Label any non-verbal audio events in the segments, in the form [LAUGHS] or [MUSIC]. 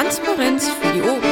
Transparenz für die Ohren.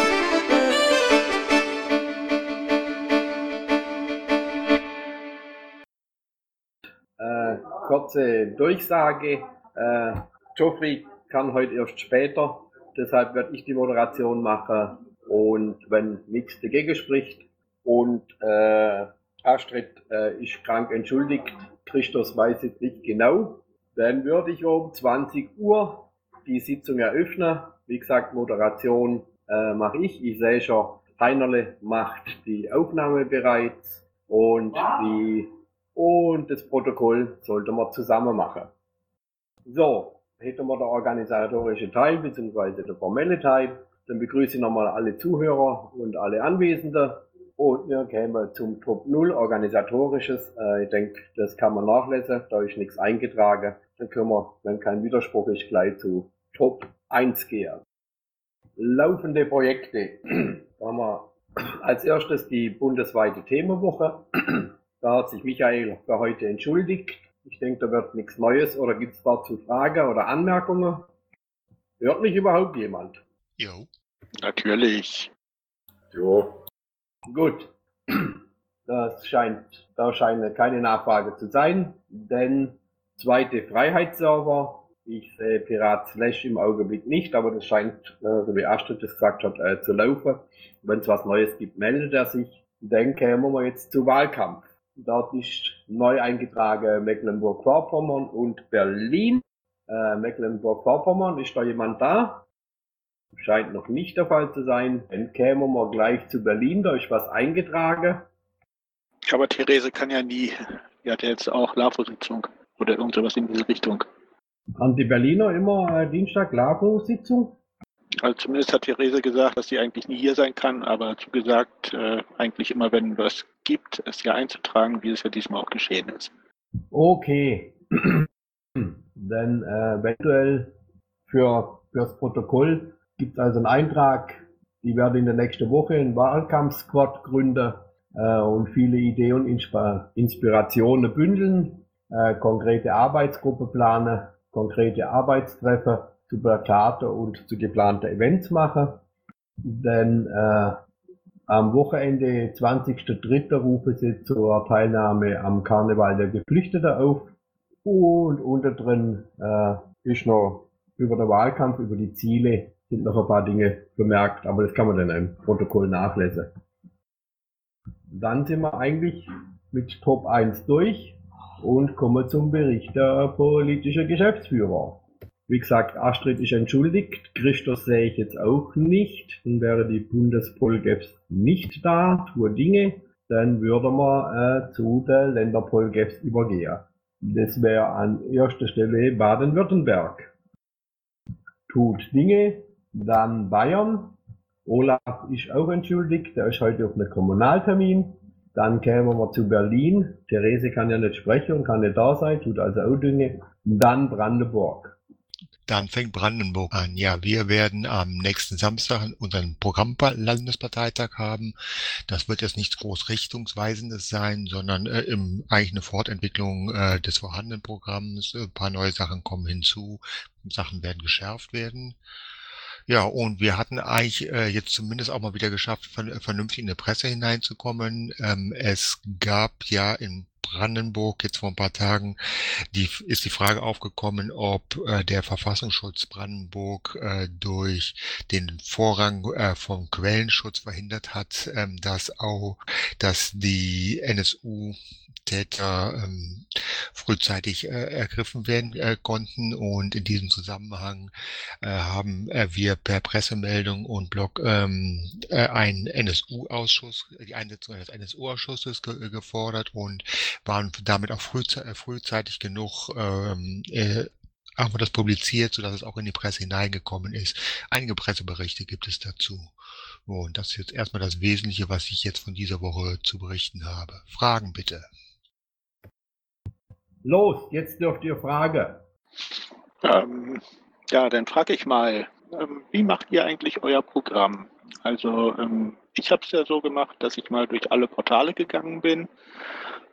Äh, kurze Durchsage. Äh, Geoffrey kann heute erst später, deshalb werde ich die Moderation machen und wenn nichts dagegen spricht und äh, Astrid äh, ist krank entschuldigt, Christus weiß es nicht genau, dann würde ich um 20 Uhr die Sitzung eröffnen. Wie gesagt, Moderation äh, mache ich. Ich sehe schon, Heinerle macht die Aufnahme bereits und die und das Protokoll sollte man zusammen machen. So, hätten wir der organisatorische Teil bzw. der formelle Teil. Dann begrüße ich nochmal alle Zuhörer und alle Anwesenden. Und wir kämen zum Top 0 organisatorisches. Äh, ich denke, das kann man nachlesen, da ist nichts eingetragen. Dann können wir, wenn kein Widerspruch ist, gleich zu Top 1 gehen. Laufende Projekte. da [CLEARS THROAT] haben wir als erstes die bundesweite Themenwoche. [CLEARS THROAT] Da hat sich Michael für heute entschuldigt. Ich denke, da wird nichts Neues. Oder gibt es dazu Fragen oder Anmerkungen? Hört mich überhaupt jemand? Jo. Natürlich. Jo. Gut. [CLEARS THROAT] Das scheint, da scheint keine Nachfrage zu sein, denn zweite Freiheitsserver, ich sehe Pirat Slash im Augenblick nicht, aber das scheint, so wie Astrid das gesagt hat, äh, zu laufen. Wenn es was Neues gibt, meldet er sich. Dann kämen wir jetzt zu Wahlkampf. Dort ist neu eingetragen Mecklenburg-Vorpommern und Berlin. Äh, Mecklenburg-Vorpommern, ist da jemand da? Scheint noch nicht der Fall zu sein. Dann kämen wir gleich zu Berlin, da ist was eingetragen. Aber Therese kann ja nie. Die hat ja jetzt auch LAFO-Sitzung oder irgendwas in diese Richtung. Haben die Berliner immer äh, Dienstag LAFO-Sitzung? Also zumindest hat Therese gesagt, dass sie eigentlich nie hier sein kann, aber zugesagt, äh, eigentlich immer, wenn was gibt, es hier einzutragen, wie es ja diesmal auch geschehen ist. Okay. [CLEARS THROAT] Dann äh, eventuell für das Protokoll gibt es also einen Eintrag, die werden in der nächsten Woche einen Wahlkampfsquad gründen äh, und viele Ideen und Insp Inspirationen bündeln, äh, konkrete Arbeitsgruppe planen, konkrete Arbeitstreffen zu Plakate und zu geplanten Events machen. Denn äh, am Wochenende 20.03. rufen sie zur Teilnahme am Karneval der Geflüchteten auf. Und unter drin äh, ist noch über den Wahlkampf, über die Ziele sind noch ein paar Dinge bemerkt, aber das kann man dann im Protokoll nachlesen. Dann sind wir eigentlich mit Top 1 durch und kommen zum Bericht der politischen Geschäftsführer. Wie gesagt, Astrid ist entschuldigt, Christus sehe ich jetzt auch nicht, dann wäre die Bundespolgeps nicht da, tue Dinge, dann würde man äh, zu der Länderpolgeps übergehen. Das wäre an erster Stelle Baden-Württemberg. Tut Dinge, dann Bayern. Olaf ist auch entschuldigt, der ist heute auf einem Kommunaltermin. Dann kämen wir zu Berlin. Therese kann ja nicht sprechen und kann nicht da sein, tut also auch Dinge. Dann Brandenburg. Dann fängt Brandenburg an. Ja, wir werden am nächsten Samstag unseren Programmlandesparteitag haben. Das wird jetzt nichts groß richtungsweisendes sein, sondern äh, im, eigentlich eine Fortentwicklung äh, des vorhandenen Programms. Ein paar neue Sachen kommen hinzu. Sachen werden geschärft werden. Ja, und wir hatten eigentlich äh, jetzt zumindest auch mal wieder geschafft, vernünftig in die Presse hineinzukommen. Ähm, es gab ja in Brandenburg jetzt vor ein paar Tagen die, ist die Frage aufgekommen, ob äh, der Verfassungsschutz Brandenburg äh, durch den Vorrang äh, vom Quellenschutz verhindert hat, ähm, dass auch, dass die NSU Täter ähm, frühzeitig äh, ergriffen werden äh, konnten. Und in diesem Zusammenhang äh, haben äh, wir per Pressemeldung und Blog ähm, äh, einen NSU-Ausschuss, die Einsetzung eines NSU-Ausschusses ge gefordert und waren damit auch frühze äh, frühzeitig genug ähm, äh, haben wir das publiziert, sodass es auch in die Presse hineingekommen ist. Einige Presseberichte gibt es dazu. Und das ist jetzt erstmal das Wesentliche, was ich jetzt von dieser Woche zu berichten habe. Fragen bitte. Los, jetzt dürft ihr fragen. Ähm, ja, dann frage ich mal, ähm, wie macht ihr eigentlich euer Programm? Also ähm, ich habe es ja so gemacht, dass ich mal durch alle Portale gegangen bin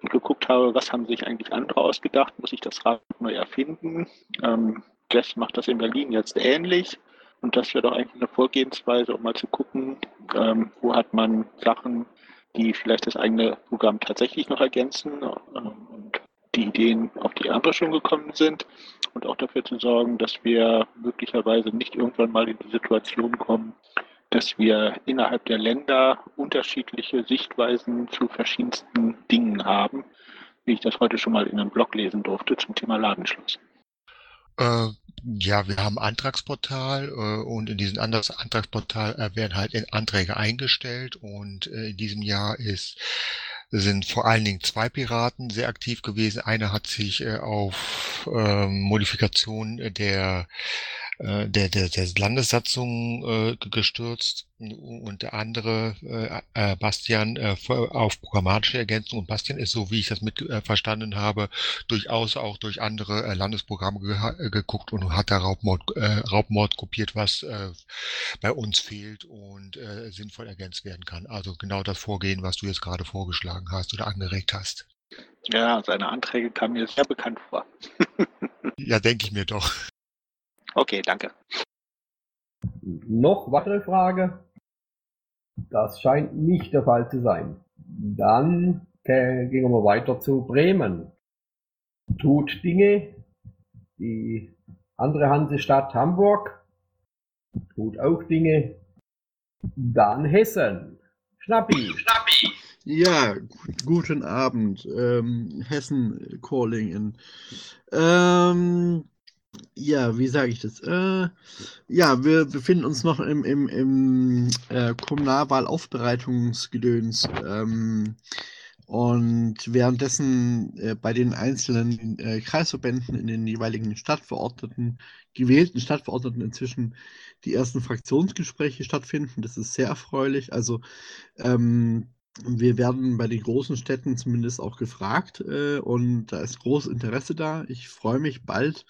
und geguckt habe, was haben sich eigentlich andere ausgedacht, muss ich das Rad neu erfinden. Ähm, Jess macht das in Berlin jetzt ähnlich. Und das wäre doch eigentlich eine Vorgehensweise, um mal zu gucken, ähm, wo hat man Sachen, die vielleicht das eigene Programm tatsächlich noch ergänzen ähm, und die Ideen, auf die schon gekommen sind und auch dafür zu sorgen, dass wir möglicherweise nicht irgendwann mal in die Situation kommen, dass wir innerhalb der Länder unterschiedliche Sichtweisen zu verschiedensten Dingen haben, wie ich das heute schon mal in einem Blog lesen durfte zum Thema Ladenschluss. Äh, ja, wir haben ein Antragsportal äh, und in diesem Antragsportal äh, werden halt Anträge eingestellt und äh, in diesem Jahr ist sind vor allen Dingen zwei Piraten sehr aktiv gewesen. Einer hat sich äh, auf ähm, Modifikation der äh, der, der, der Landessatzung äh, gestürzt und der andere, äh, äh, Bastian, äh, auf programmatische Ergänzung. Und Bastian ist, so wie ich das mit äh, verstanden habe, durchaus auch durch andere äh, Landesprogramme ge äh, geguckt und hat da Raubmord, äh, Raubmord kopiert, was äh, bei uns fehlt und äh, sinnvoll ergänzt werden kann. Also genau das Vorgehen, was du jetzt gerade vorgeschlagen hast oder angeregt hast. Ja, seine Anträge kamen mir sehr bekannt vor. [LAUGHS] ja, denke ich mir doch. Okay, danke. Noch weitere Frage? Das scheint nicht der Fall zu sein. Dann gehen wir weiter zu Bremen. Tut Dinge. Die andere Hansestadt Hamburg tut auch Dinge. Dann Hessen. Schnappi. Schnappi. Ja, guten Abend. Ähm, Hessen Calling in. Ähm, ja, wie sage ich das? Äh, ja, wir befinden uns noch im, im, im äh, Kommunalwahlaufbereitungsgedöns. Ähm, und währenddessen äh, bei den einzelnen äh, Kreisverbänden in den jeweiligen Stadtverordneten, gewählten Stadtverordneten inzwischen die ersten Fraktionsgespräche stattfinden. Das ist sehr erfreulich. Also ähm, wir werden bei den großen Städten zumindest auch gefragt äh, und da ist großes Interesse da. Ich freue mich bald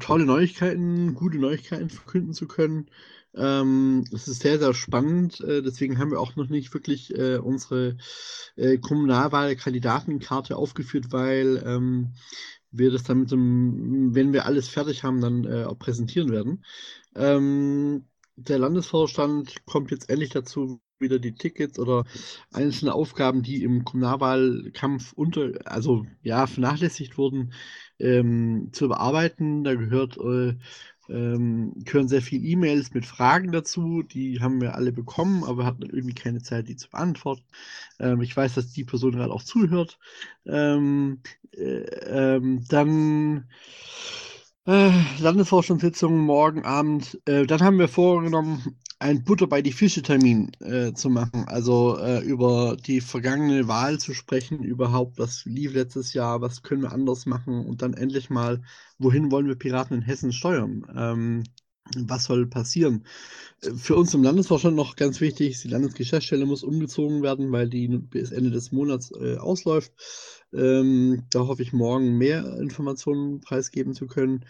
tolle Neuigkeiten, gute Neuigkeiten verkünden zu können. Ähm, es ist sehr, sehr spannend. Äh, deswegen haben wir auch noch nicht wirklich äh, unsere äh, Kommunalwahlkandidatenkarte aufgeführt, weil ähm, wir das dann mit dem, wenn wir alles fertig haben, dann äh, auch präsentieren werden. Ähm, der Landesvorstand kommt jetzt endlich dazu, wieder die Tickets oder einzelne Aufgaben, die im Kommunalwahlkampf unter, also ja, vernachlässigt wurden, ähm, zu bearbeiten. Da gehört, äh, ähm, gehören sehr viele E-Mails mit Fragen dazu. Die haben wir alle bekommen, aber hatten irgendwie keine Zeit, die zu beantworten. Ähm, ich weiß, dass die Person gerade auch zuhört. Ähm, äh, ähm, dann äh, Landesvorstandssitzung morgen Abend. Äh, dann haben wir vorgenommen, ein Butter bei die Fische Termin äh, zu machen. Also äh, über die vergangene Wahl zu sprechen, überhaupt, was lief letztes Jahr, was können wir anders machen und dann endlich mal, wohin wollen wir Piraten in Hessen steuern? Ähm, was soll passieren? Äh, für uns im Landesvorstand noch ganz wichtig, die Landesgeschäftsstelle muss umgezogen werden, weil die bis Ende des Monats äh, ausläuft. Ähm, da hoffe ich morgen mehr Informationen preisgeben zu können.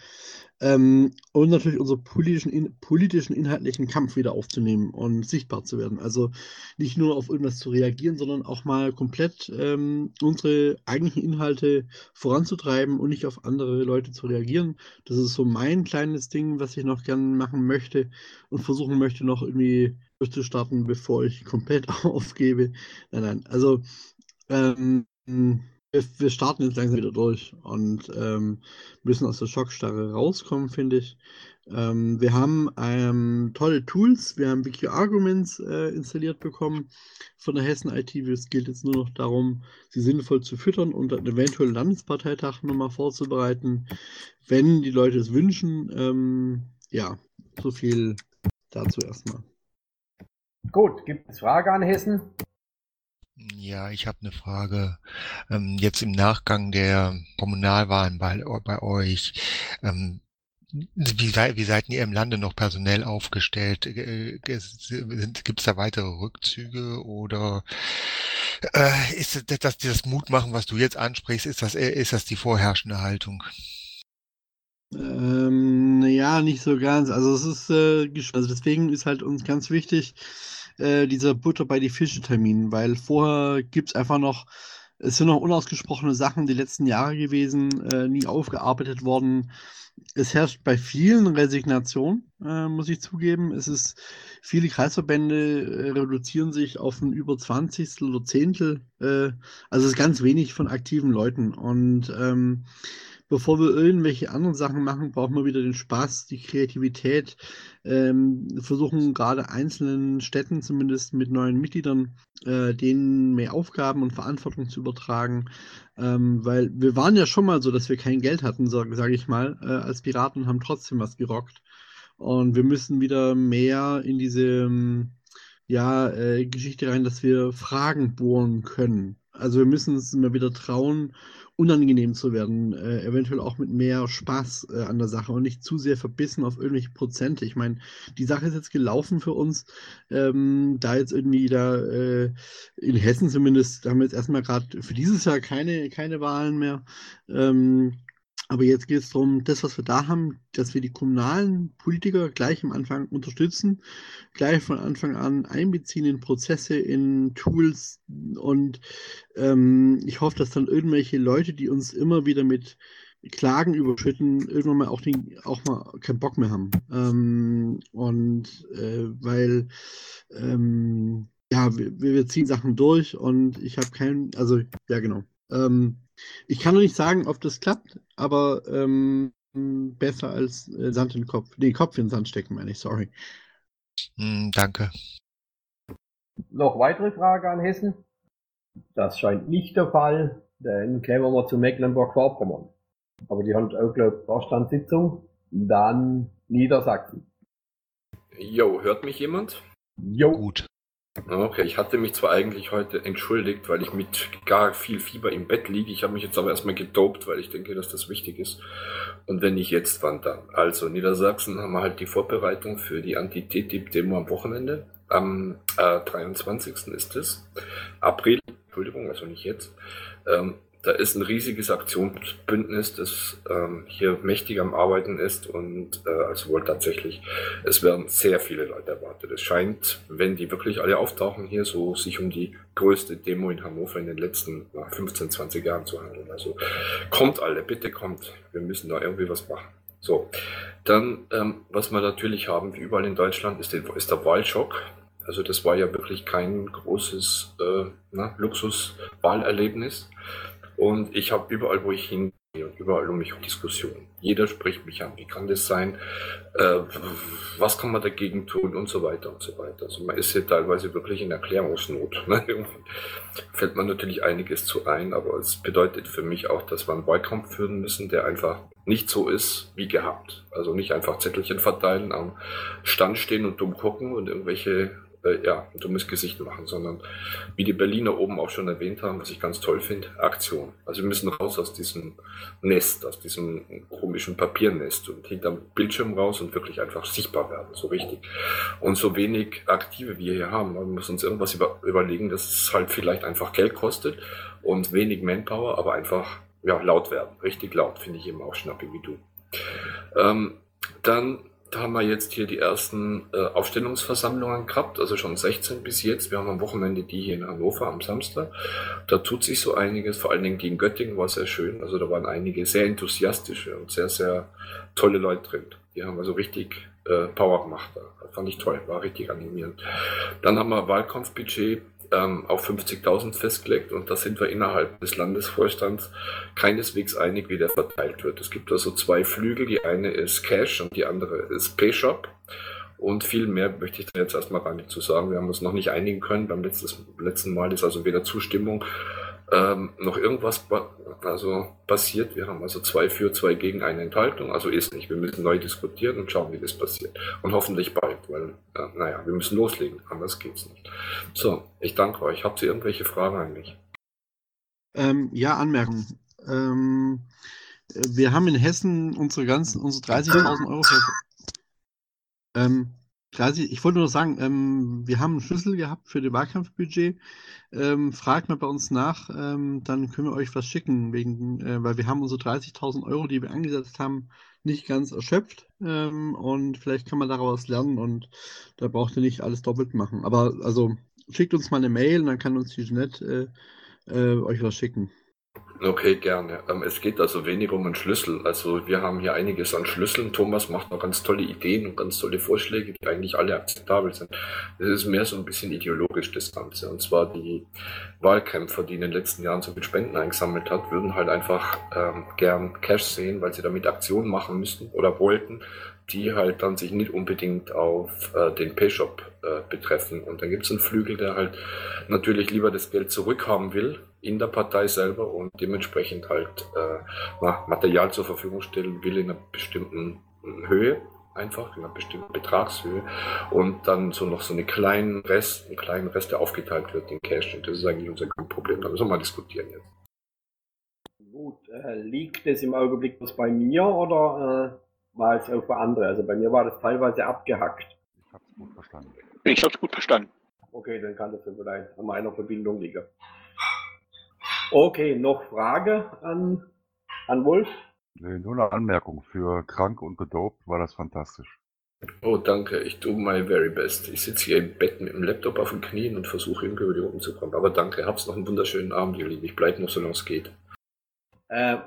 Ähm, und natürlich unseren politischen, in, politischen, inhaltlichen Kampf wieder aufzunehmen und sichtbar zu werden. Also nicht nur auf irgendwas zu reagieren, sondern auch mal komplett ähm, unsere eigentlichen Inhalte voranzutreiben und nicht auf andere Leute zu reagieren. Das ist so mein kleines Ding, was ich noch gerne machen möchte und versuchen möchte, noch irgendwie durchzustarten, bevor ich komplett [LAUGHS] aufgebe. Nein, nein. Also ähm, wir, wir starten jetzt langsam wieder durch und ähm, müssen aus der Schockstarre rauskommen, finde ich. Ähm, wir haben ähm, tolle Tools, wir haben BQ Arguments äh, installiert bekommen von der Hessen IT. Es gilt jetzt nur noch darum, sie sinnvoll zu füttern und einen eventuellen Landesparteitag nochmal vorzubereiten, wenn die Leute es wünschen. Ähm, ja, so viel dazu erstmal. Gut, gibt es Fragen an Hessen? Ja, ich habe eine Frage. Ähm, jetzt im Nachgang der Kommunalwahlen bei, bei euch, ähm, wie, wie seid ihr im Lande noch personell aufgestellt? Gibt es da weitere Rückzüge oder äh, ist das, das, das Mutmachen, was du jetzt ansprichst, ist das, ist das die vorherrschende Haltung? Ähm, ja, nicht so ganz. Also es ist, äh, also deswegen ist halt uns ganz wichtig, äh, dieser Butter bei die Fische Termin, weil vorher gibt es einfach noch es sind noch unausgesprochene Sachen die letzten Jahre gewesen, äh, nie aufgearbeitet worden. Es herrscht bei vielen Resignation, äh, muss ich zugeben. Es ist, viele Kreisverbände äh, reduzieren sich auf ein über 20. oder Zehntel. Äh, also es ist ganz wenig von aktiven Leuten. Und ähm, bevor wir irgendwelche anderen Sachen machen, brauchen wir wieder den Spaß, die Kreativität. Ähm, versuchen gerade einzelnen Städten, zumindest mit neuen Mitgliedern, äh, denen mehr Aufgaben und Verantwortung zu übertragen. Ähm, weil wir waren ja schon mal so, dass wir kein Geld hatten, sage sag ich mal, äh, als Piraten haben trotzdem was gerockt. Und wir müssen wieder mehr in diese ähm, ja, äh, Geschichte rein, dass wir Fragen bohren können. Also wir müssen es immer wieder trauen unangenehm zu werden, äh, eventuell auch mit mehr Spaß äh, an der Sache und nicht zu sehr verbissen auf irgendwelche Prozente. Ich meine, die Sache ist jetzt gelaufen für uns, ähm, da jetzt irgendwie da äh, in Hessen zumindest, haben wir jetzt erstmal gerade für dieses Jahr keine, keine Wahlen mehr. Ähm, aber jetzt geht es darum, das, was wir da haben, dass wir die kommunalen Politiker gleich am Anfang unterstützen, gleich von Anfang an einbeziehen in Prozesse, in Tools und ähm, ich hoffe, dass dann irgendwelche Leute, die uns immer wieder mit Klagen überschütten, irgendwann mal auch, den, auch mal keinen Bock mehr haben. Ähm, und äh, weil ähm, ja, wir, wir ziehen Sachen durch und ich habe keinen, also ja genau. Ähm, ich kann noch nicht sagen, ob das klappt, aber ähm, besser als äh, Sand in den Kopf. Nee, Kopf in den Sand stecken, meine ich, sorry. Mm, danke. Noch weitere Frage an Hessen? Das scheint nicht der Fall, denn kämen wir zu Mecklenburg-Vorpommern. Aber die haben auch, glaube ich, Vorstandssitzung. Dann Niedersachsen. Jo, hört mich jemand? Jo. Gut. Okay, ich hatte mich zwar eigentlich heute entschuldigt, weil ich mit gar viel Fieber im Bett liege. Ich habe mich jetzt aber erstmal gedopt, weil ich denke, dass das wichtig ist. Und wenn nicht jetzt, wann dann? Also, Niedersachsen haben wir halt die Vorbereitung für die Anti-TTIP-Demo am Wochenende. Am äh, 23. ist es. April, Entschuldigung, also nicht jetzt. Ähm, da ist ein riesiges Aktionsbündnis, das ähm, hier mächtig am Arbeiten ist und äh, also wohl tatsächlich, es werden sehr viele Leute erwartet. Es scheint, wenn die wirklich alle auftauchen hier, so sich um die größte Demo in Hannover in den letzten na, 15, 20 Jahren zu handeln. Also kommt alle, bitte kommt. Wir müssen da irgendwie was machen. So, dann, ähm, was wir natürlich haben, wie überall in Deutschland, ist, der, ist der Wahlschock. Also das war ja wirklich kein großes äh, Luxus-Wahlerlebnis. Und ich habe überall, wo ich hingehe und überall um mich Diskussionen. Jeder spricht mich an. Wie kann das sein? Äh, was kann man dagegen tun? Und so weiter und so weiter. Also man ist hier teilweise wirklich in Erklärungsnot. [LAUGHS] Ne? fällt man natürlich einiges zu ein, aber es bedeutet für mich auch, dass wir einen Wahlkampf führen müssen, der einfach nicht so ist wie gehabt. Also nicht einfach Zettelchen verteilen, am Stand stehen und dumm gucken und irgendwelche äh, ja, ein dummes Gesicht machen, sondern wie die Berliner oben auch schon erwähnt haben, was ich ganz toll finde, Aktion. Also wir müssen raus aus diesem Nest, aus diesem komischen Papiernest und hinterm Bildschirm raus und wirklich einfach sichtbar werden, so richtig. Und so wenig Aktive wir hier haben, wir müssen uns irgendwas über, überlegen, dass es halt vielleicht einfach Geld kostet und wenig Manpower, aber einfach ja, laut werden, richtig laut, finde ich eben auch schnappig wie du. Ähm, dann da haben wir jetzt hier die ersten äh, Aufstellungsversammlungen gehabt, also schon 16 bis jetzt. Wir haben am Wochenende die hier in Hannover am Samstag. Da tut sich so einiges, vor allen Dingen gegen Göttingen war sehr schön. Also da waren einige sehr enthusiastische und sehr, sehr tolle Leute drin. Die haben also richtig äh, Power gemacht. Da fand ich toll, war richtig animierend. Dann haben wir Wahlkampfbudget ähm, auf 50.000 festgelegt und da sind wir innerhalb des Landesvorstands keineswegs einig, wie der verteilt wird. Es gibt also zwei Flügel, die eine ist Cash und die andere ist Payshop. Und viel mehr möchte ich da jetzt erstmal gar nicht zu sagen. Wir haben uns noch nicht einigen können. Beim letztes, letzten Mal ist also weder Zustimmung ähm, noch irgendwas also passiert. Wir haben also zwei für, zwei gegen eine Enthaltung. Also ist nicht. Wir müssen neu diskutieren und schauen, wie das passiert. Und hoffentlich bald, weil, äh, naja, wir müssen loslegen. Anders geht's nicht. So, ich danke euch. Habt ihr irgendwelche Fragen an mich? Ähm, ja, Anmerkung. Ähm, wir haben in Hessen unsere ganzen, unsere 30.000 Euro. Ähm, 30, ich wollte nur sagen, ähm, wir haben einen Schlüssel gehabt für das Wahlkampfbudget. Ähm, fragt mal bei uns nach, ähm, dann können wir euch was schicken, wegen, äh, weil wir haben unsere 30.000 Euro, die wir angesetzt haben, nicht ganz erschöpft. Ähm, und vielleicht kann man daraus lernen und da braucht ihr nicht alles doppelt machen. Aber also schickt uns mal eine Mail, dann kann uns die Jeanette äh, euch was schicken. Okay, gerne. Ähm, es geht also weniger um einen Schlüssel. Also wir haben hier einiges an Schlüsseln. Thomas macht noch ganz tolle Ideen und ganz tolle Vorschläge, die eigentlich alle akzeptabel sind. Es ist mehr so ein bisschen ideologisch das Ganze. Und zwar die Wahlkämpfer, die in den letzten Jahren so viel Spenden eingesammelt hat, würden halt einfach ähm, gern Cash sehen, weil sie damit Aktionen machen müssten oder wollten, die halt dann sich nicht unbedingt auf äh, den Payshop äh, betreffen. Und dann gibt es einen Flügel, der halt natürlich lieber das Geld zurückhaben will in der Partei selber und dementsprechend halt äh, Material zur Verfügung stellen will in einer bestimmten Höhe einfach in einer bestimmten Betragshöhe und dann so noch so einen kleinen Rest, einen kleinen Rest, der aufgeteilt wird in Cash. Und das ist eigentlich unser Problem. Da müssen wir mal diskutieren jetzt. Gut, äh, liegt es im Augenblick was bei mir oder äh, war es auch für andere? Also bei mir war das teilweise abgehackt. Ich habe es gut verstanden. Ich habe es gut verstanden. Okay, dann kann das ja vielleicht an meiner Verbindung liegen. Okay, noch Frage an, an Wolf? Nee, nur eine Anmerkung. Für krank und gedopt war das fantastisch. Oh, danke. Ich tue my very best. Ich sitze hier im Bett mit dem Laptop auf den Knien und versuche irgendwie über die Runden zu kommen. Aber danke. Hab's noch einen wunderschönen Abend, ihr Lieben. Ich bleibe noch, solange es geht. Äh,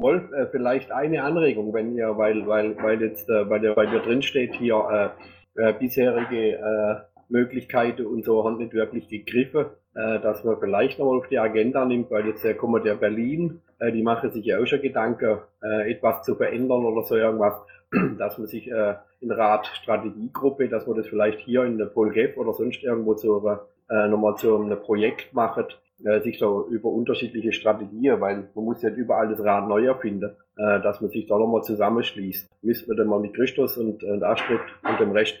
Wolf, äh, vielleicht eine Anregung, wenn ihr, weil, weil, weil jetzt äh, bei, der, bei dir drin steht hier äh, äh, bisherige äh, Möglichkeiten und so haben nicht wirklich gegriffen, äh, dass man vielleicht noch auf die Agenda nimmt, weil jetzt äh, kommt der Berlin, äh, die machen sich ja auch schon Gedanken, äh, etwas zu verändern oder so irgendwas, [CLEARS THROAT] dass man sich äh, in Rat Strategiegruppe, dass man das vielleicht hier in der Polgef oder sonst irgendwo zu, äh, nochmal zu einem Projekt macht, äh, sich so über unterschiedliche Strategien, weil man muss ja überall das Rad neu erfinden, äh, dass man sich da nochmal zusammenschließt. Müssen wir dann mal mit Christus und, und Astrid und dem Rest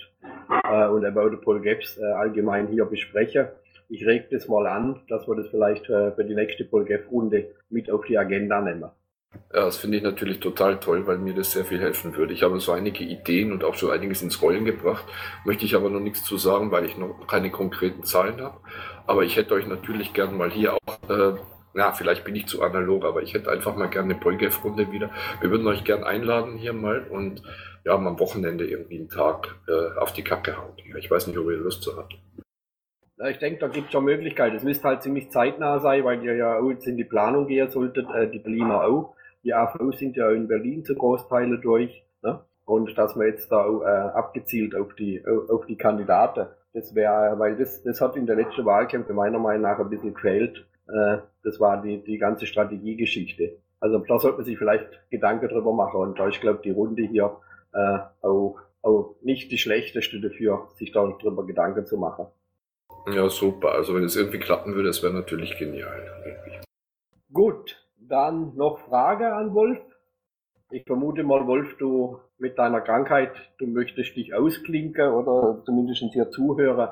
äh, und auch der Paul Gaps äh, allgemein hier besprechen. Ich reg das mal an, dass wir das vielleicht äh, für die nächste Paul Runde mit auf die Agenda nehmen. Ja, das finde ich natürlich total toll, weil mir das sehr viel helfen würde. Ich habe so einige Ideen und auch schon einiges ins Rollen gebracht, möchte ich aber noch nichts zu sagen, weil ich noch keine konkreten Zahlen habe. Aber ich hätte euch natürlich gern mal hier auch, äh, na, vielleicht bin ich zu analog, aber ich hätte einfach mal gerne eine Polgef-Runde wieder. Wir würden euch gern einladen hier mal und ja, am Wochenende irgendwie einen Tag äh, auf die Kacke hauen. Ich weiß nicht, ob ihr Lust zu habt. Ich denke, da gibt es schon Möglichkeiten. Es müsste halt ziemlich zeitnah sein, weil ihr ja auch jetzt in die Planung gehen solltet, äh, die Berliner auch. Die AV sind ja in Berlin zu Großteile durch. Ne? Und dass man jetzt da auch, äh, abgezielt auf die, auf die Kandidaten, das wäre, weil das, das hat in der letzten Wahlkämpfe meiner Meinung nach ein bisschen gefehlt. Äh, das war die, die ganze Strategiegeschichte. Also da sollte man sich vielleicht Gedanken drüber machen. Und da ich glaube, die Runde hier äh, auch, auch nicht die schlechteste dafür, sich darüber Gedanken zu machen. Ja, super. Also wenn es irgendwie klappen würde, das wäre natürlich genial. Gut, dann noch Frage an Wolf. Ich vermute mal, Wolf, du mit deiner Krankheit, du möchtest dich ausklinken oder zumindest hier zuhören.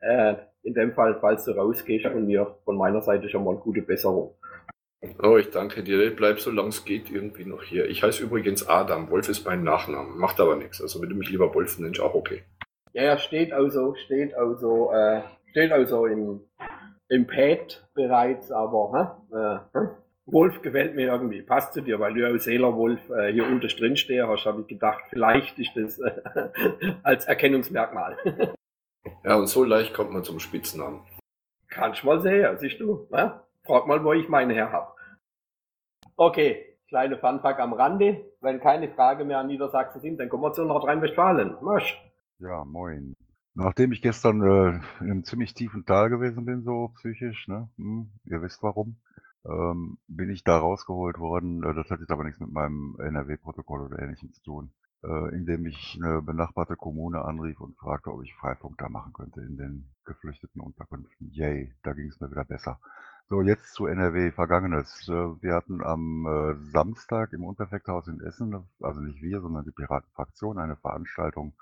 Äh, in dem Fall, falls du rausgehst von mir, von meiner Seite schon mal gute Besserung. Oh, ich danke dir. Bleib so lange es geht irgendwie noch hier. Ich heiße übrigens Adam. Wolf ist mein Nachname. Macht aber nichts. Also wenn du mich lieber Wolf nennst, auch okay. Ja, ja, steht also, steht also, äh, steht also im, im Pad bereits, aber äh, äh, Wolf gefällt mir irgendwie. Passt zu dir, weil du ja Seeler Wolf äh, hier unter drin stehst, hast, habe ich gedacht, vielleicht ist das äh, [LAUGHS] als Erkennungsmerkmal. ja, und so leicht kommt man zum Spitznamen. Kannst mal sehen, siehst du. Ne? Frag mal, wo ich meine her habe. Okay, kleine Funfact am Rande. Wenn keine Frage mehr an Niedersachsen sind, dann kommen wir zu Nordrhein-Westfalen. Marsch. Ja, moin. Nachdem ich gestern äh, in einem ziemlich tiefen Tal gewesen bin, so psychisch, ne? Hm, ihr wisst warum, ähm, bin ich da rausgeholt worden. Äh, das hat jetzt aber nichts mit meinem NRW-Protokoll oder ähnlichem zu tun. Äh, indem ich eine benachbarte Kommune anrief und fragte, ob ich Freifunk da machen könnte in den geflüchteten Unterkünften. Yay, da ging es mir wieder besser. So, jetzt zu NRW, Vergangenes. Äh, wir hatten am äh, Samstag im Unterfekthaus in Essen, also nicht wir, sondern die Piratenfraktion, eine Veranstaltung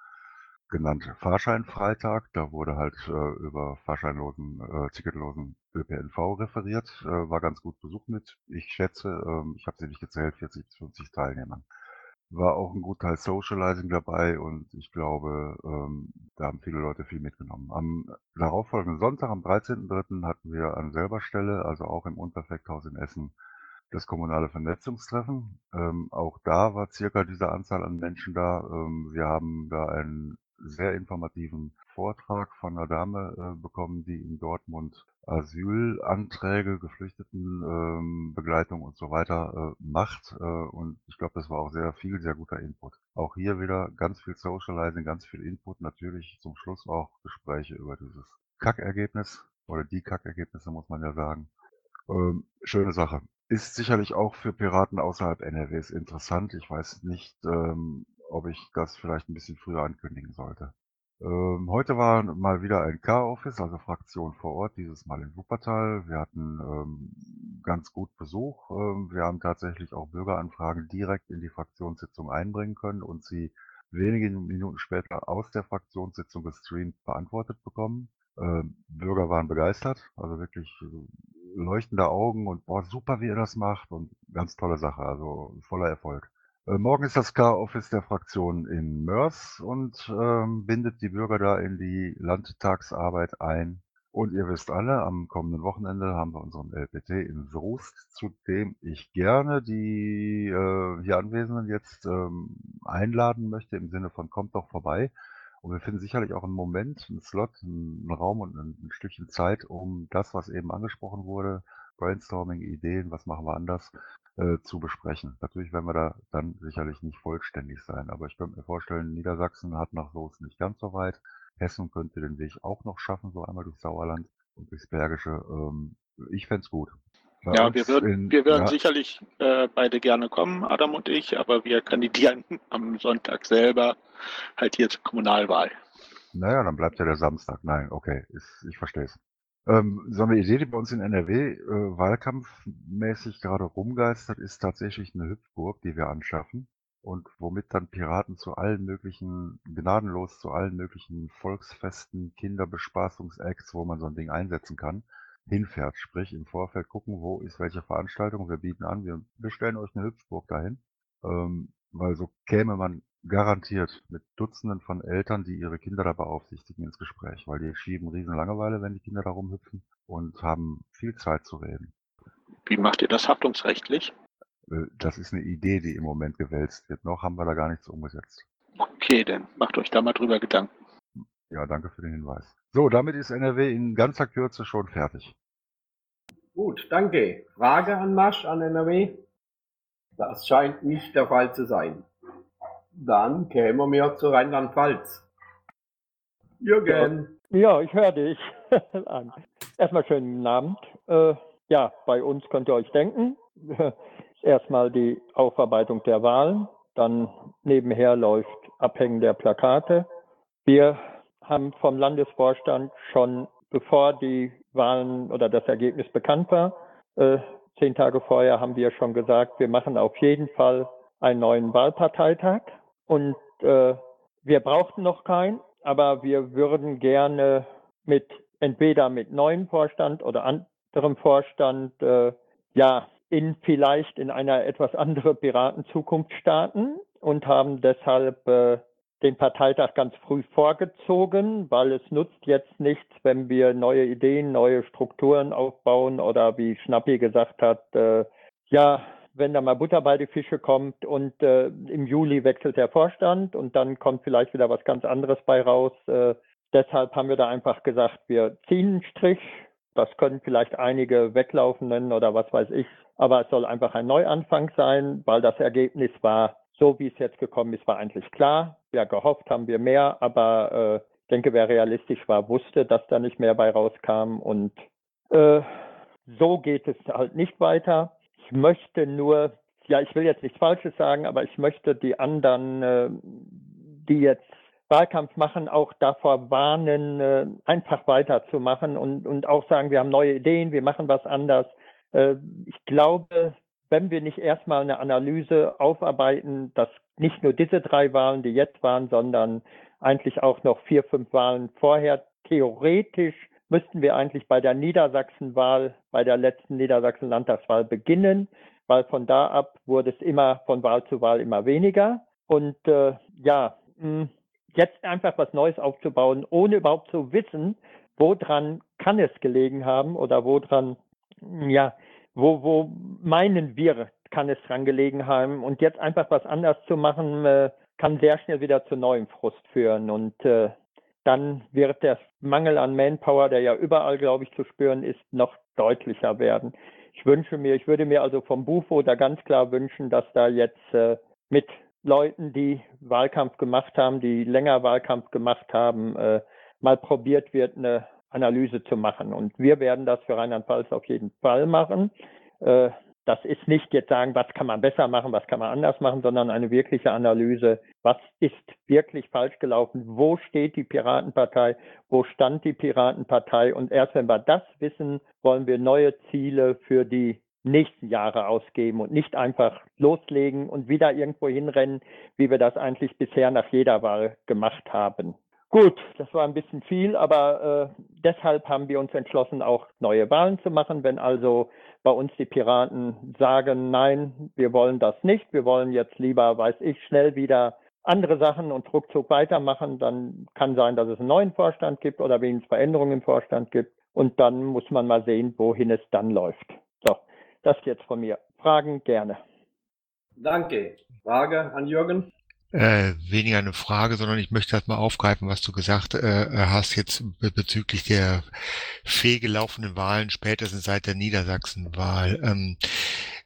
genannt Fahrscheinfreitag. Da wurde halt über fahrscheinlosen, äh, ticketlosen ÖPNV referiert. Äh, war ganz gut besucht mit, ich schätze, ähm, ich habe sie nicht gezählt, 40 bis 50 Teilnehmern war auch ein Gutteil Socializing dabei und ich glaube, ähm, da haben viele Leute viel mitgenommen. Am darauffolgenden Sonntag, am 13.03. hatten wir an selber Stelle, also auch im Unterfekthaus in Essen, das kommunale Vernetzungstreffen. Ähm, auch da war circa diese Anzahl an Menschen da. Ähm, wir haben da ein sehr informativen Vortrag von einer Dame äh, bekommen, die in Dortmund Asylanträge, Geflüchtetenbegleitung ähm, und so weiter äh, macht. Äh, und ich glaube, das war auch sehr viel, sehr guter Input. Auch hier wieder ganz viel Socializing, ganz viel Input. Natürlich zum Schluss auch Gespräche über dieses Kackergebnis oder die Kackergebnisse, muss man ja sagen. Ähm, schöne Sache. Ist sicherlich auch für Piraten außerhalb NRWs interessant. Ich weiß nicht, ähm, ob ich das vielleicht ein bisschen früher ankündigen sollte. Ähm, heute war mal wieder ein K-Office, also Fraktion vor Ort, dieses Mal in Wuppertal. Wir hatten ähm, ganz gut Besuch. Ähm, wir haben tatsächlich auch Bürgeranfragen direkt in die Fraktionssitzung einbringen können und sie wenige Minuten später aus der Fraktionssitzung gestreamt beantwortet bekommen. Ähm, Bürger waren begeistert, also wirklich leuchtende Augen und boah, super, wie ihr das macht und ganz tolle Sache, also voller Erfolg. Äh, morgen ist das K-Office der Fraktion in Mörs und ähm, bindet die Bürger da in die Landtagsarbeit ein. Und ihr wisst alle, am kommenden Wochenende haben wir unseren LPT in Soest, zu dem ich gerne die äh, hier Anwesenden jetzt ähm, einladen möchte, im Sinne von kommt doch vorbei. Und wir finden sicherlich auch einen Moment, einen Slot, einen Raum und ein, ein Stückchen Zeit, um das, was eben angesprochen wurde, Brainstorming, Ideen, was machen wir anders, äh, zu besprechen. Natürlich werden wir da dann sicherlich nicht vollständig sein, aber ich könnte mir vorstellen, Niedersachsen hat nach Soest nicht ganz so weit. Hessen könnte den Weg auch noch schaffen, so einmal durch Sauerland und durchs Bergische. Ähm, ich fände es gut. Bei ja, wir würden, in, wir würden ja, sicherlich äh, beide gerne kommen, Adam und ich, aber wir kandidieren [LAUGHS] am Sonntag selber halt hier zur Kommunalwahl. Naja, dann bleibt ja der Samstag. Nein, okay, ist, ich verstehe es. Ähm, so eine Idee, die bei uns in NRW äh, wahlkampfmäßig gerade rumgeistert, ist tatsächlich eine Hüpfburg, die wir anschaffen und womit dann Piraten zu allen möglichen, gnadenlos zu allen möglichen Volksfesten, Kinderbespaßungsacts, wo man so ein Ding einsetzen kann, hinfährt. Sprich, im Vorfeld gucken, wo ist welche Veranstaltung, wir bieten an, wir bestellen euch eine Hüpfburg dahin, ähm, weil so käme man Garantiert mit Dutzenden von Eltern, die ihre Kinder da beaufsichtigen, ins Gespräch, weil die schieben riesen Langeweile, wenn die Kinder da rumhüpfen und haben viel Zeit zu reden. Wie macht ihr das haftungsrechtlich? Äh, das ist eine Idee, die im Moment gewälzt wird. Noch haben wir da gar nichts umgesetzt. Okay, dann macht euch da mal drüber Gedanken. Ja, danke für den Hinweis. So, damit ist NRW in ganzer Kürze schon fertig. Gut, danke. Frage an Masch an NRW? Das scheint nicht der Fall zu sein. Dann kämen wir zu Rheinland-Pfalz. Jürgen. Ja, ich höre dich [LAUGHS] an. Erstmal schönen Abend. Äh, ja, bei uns könnt ihr euch denken. [LAUGHS] Erstmal die Aufarbeitung der Wahlen, dann nebenher läuft Abhängen der Plakate. Wir haben vom Landesvorstand schon, bevor die Wahlen oder das Ergebnis bekannt war, äh, zehn Tage vorher haben wir schon gesagt, wir machen auf jeden Fall einen neuen Wahlparteitag. Und äh, wir brauchten noch keinen, aber wir würden gerne mit entweder mit neuem Vorstand oder anderem Vorstand äh, ja in vielleicht in einer etwas andere Piratenzukunft starten und haben deshalb äh, den Parteitag ganz früh vorgezogen, weil es nutzt jetzt nichts, wenn wir neue Ideen, neue Strukturen aufbauen oder wie Schnappi gesagt hat, äh, ja, wenn da mal Butter bei die Fische kommt und äh, im Juli wechselt der Vorstand und dann kommt vielleicht wieder was ganz anderes bei raus. Äh, deshalb haben wir da einfach gesagt, wir ziehen einen Strich. Das können vielleicht einige weglaufenden oder was weiß ich. Aber es soll einfach ein Neuanfang sein, weil das Ergebnis war, so wie es jetzt gekommen ist, war eigentlich klar. Ja, gehofft haben wir mehr, aber äh, ich denke, wer realistisch war, wusste, dass da nicht mehr bei rauskam. Und äh, so geht es halt nicht weiter. Ich möchte nur, ja, ich will jetzt nichts Falsches sagen, aber ich möchte die anderen, äh, die jetzt Wahlkampf machen, auch davor warnen, äh, einfach weiterzumachen und, und auch sagen, wir haben neue Ideen, wir machen was anders. Äh, ich glaube, wenn wir nicht erstmal eine Analyse aufarbeiten, dass nicht nur diese drei Wahlen, die jetzt waren, sondern eigentlich auch noch vier, fünf Wahlen vorher theoretisch müssten wir eigentlich bei der Niedersachsenwahl, bei der letzten Niedersachsen-Landtagswahl beginnen, weil von da ab wurde es immer von Wahl zu Wahl immer weniger. Und äh, ja, mh, jetzt einfach was Neues aufzubauen, ohne überhaupt zu wissen, woran kann es gelegen haben oder woran, ja, wo, wo meinen wir, kann es dran gelegen haben. Und jetzt einfach was anders zu machen, äh, kann sehr schnell wieder zu neuem Frust führen und äh, dann wird der Mangel an Manpower, der ja überall, glaube ich, zu spüren ist, noch deutlicher werden. Ich wünsche mir, ich würde mir also vom Bufo da ganz klar wünschen, dass da jetzt äh, mit Leuten, die Wahlkampf gemacht haben, die länger Wahlkampf gemacht haben, äh, mal probiert wird, eine Analyse zu machen. Und wir werden das für Rheinland-Pfalz auf jeden Fall machen. Äh, das ist nicht jetzt sagen, was kann man besser machen, was kann man anders machen, sondern eine wirkliche Analyse, was ist wirklich falsch gelaufen, wo steht die Piratenpartei, wo stand die Piratenpartei und erst wenn wir das wissen, wollen wir neue Ziele für die nächsten Jahre ausgeben und nicht einfach loslegen und wieder irgendwo hinrennen, wie wir das eigentlich bisher nach jeder Wahl gemacht haben. Gut, das war ein bisschen viel, aber äh, deshalb haben wir uns entschlossen, auch neue Wahlen zu machen. Wenn also bei uns die Piraten sagen, nein, wir wollen das nicht, wir wollen jetzt lieber, weiß ich, schnell wieder andere Sachen und ruckzuck weitermachen, dann kann sein, dass es einen neuen Vorstand gibt oder wenigstens Veränderungen im Vorstand gibt. Und dann muss man mal sehen, wohin es dann läuft. So, das jetzt von mir. Fragen gerne. Danke. Frage an Jürgen? Äh, weniger eine Frage, sondern ich möchte halt mal aufgreifen, was du gesagt äh, hast jetzt bezüglich der fehlgelaufenen Wahlen, spätestens seit der Niedersachsenwahl. Ähm,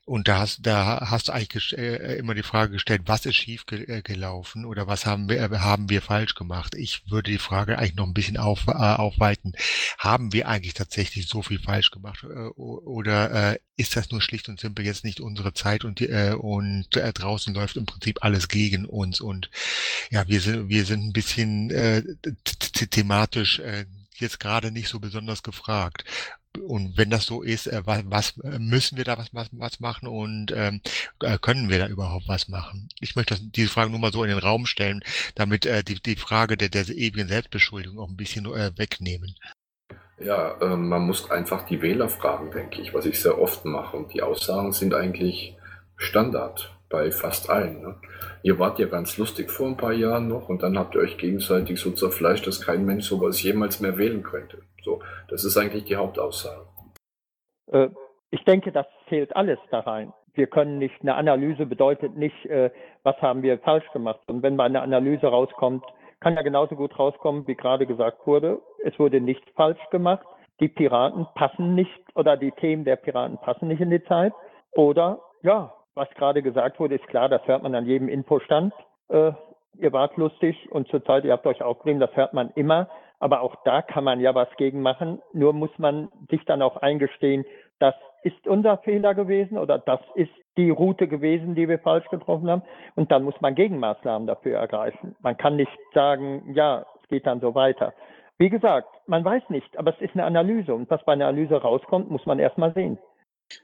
und da hast, da hast du eigentlich äh, immer die Frage gestellt, was ist schief äh, gelaufen oder was haben wir, äh, haben wir falsch gemacht? Ich würde die Frage eigentlich noch ein bisschen auf, äh, aufweiten. Haben wir eigentlich tatsächlich so viel falsch gemacht oder äh, ist das nur schlicht und simpel jetzt nicht unsere Zeit und, äh, und äh, draußen läuft im Prinzip alles gegen uns und ja, wir sind, wir sind ein bisschen äh, thematisch äh, jetzt gerade nicht so besonders gefragt. Und wenn das so ist, äh, was, was äh, müssen wir da was, was, was machen und ähm, äh, können wir da überhaupt was machen? Ich möchte das, diese Frage nur mal so in den Raum stellen, damit äh, die, die Frage der, der ewigen Selbstbeschuldigung auch ein bisschen äh, wegnehmen. Ja, äh, man muss einfach die Wähler fragen, denke ich, was ich sehr oft mache. Und die Aussagen sind eigentlich Standard bei fast allen. Ne? Ihr wart ja ganz lustig vor ein paar Jahren noch und dann habt ihr euch gegenseitig so zerfleischt, dass kein Mensch sowas jemals mehr wählen könnte. So, das ist eigentlich die Hauptaussage. Äh, ich denke, das zählt alles da rein. Wir können nicht, eine Analyse bedeutet nicht, äh, was haben wir falsch gemacht. Und wenn bei einer Analyse rauskommt, kann ja genauso gut rauskommen, wie gerade gesagt wurde, es wurde nichts falsch gemacht. Die Piraten passen nicht oder die Themen der Piraten passen nicht in die Zeit. Oder ja, was gerade gesagt wurde, ist klar, das hört man an jedem Infostand. Äh, ihr wart lustig und zurzeit, ihr habt euch aufgeregt, das hört man immer. Aber auch da kann man ja was gegen machen. Nur muss man sich dann auch eingestehen, das ist unser Fehler gewesen oder das ist die Route gewesen, die wir falsch getroffen haben. Und dann muss man Gegenmaßnahmen dafür ergreifen. Man kann nicht sagen, ja, es geht dann so weiter. Wie gesagt, man weiß nicht, aber es ist eine Analyse. Und was bei einer Analyse rauskommt, muss man erstmal sehen.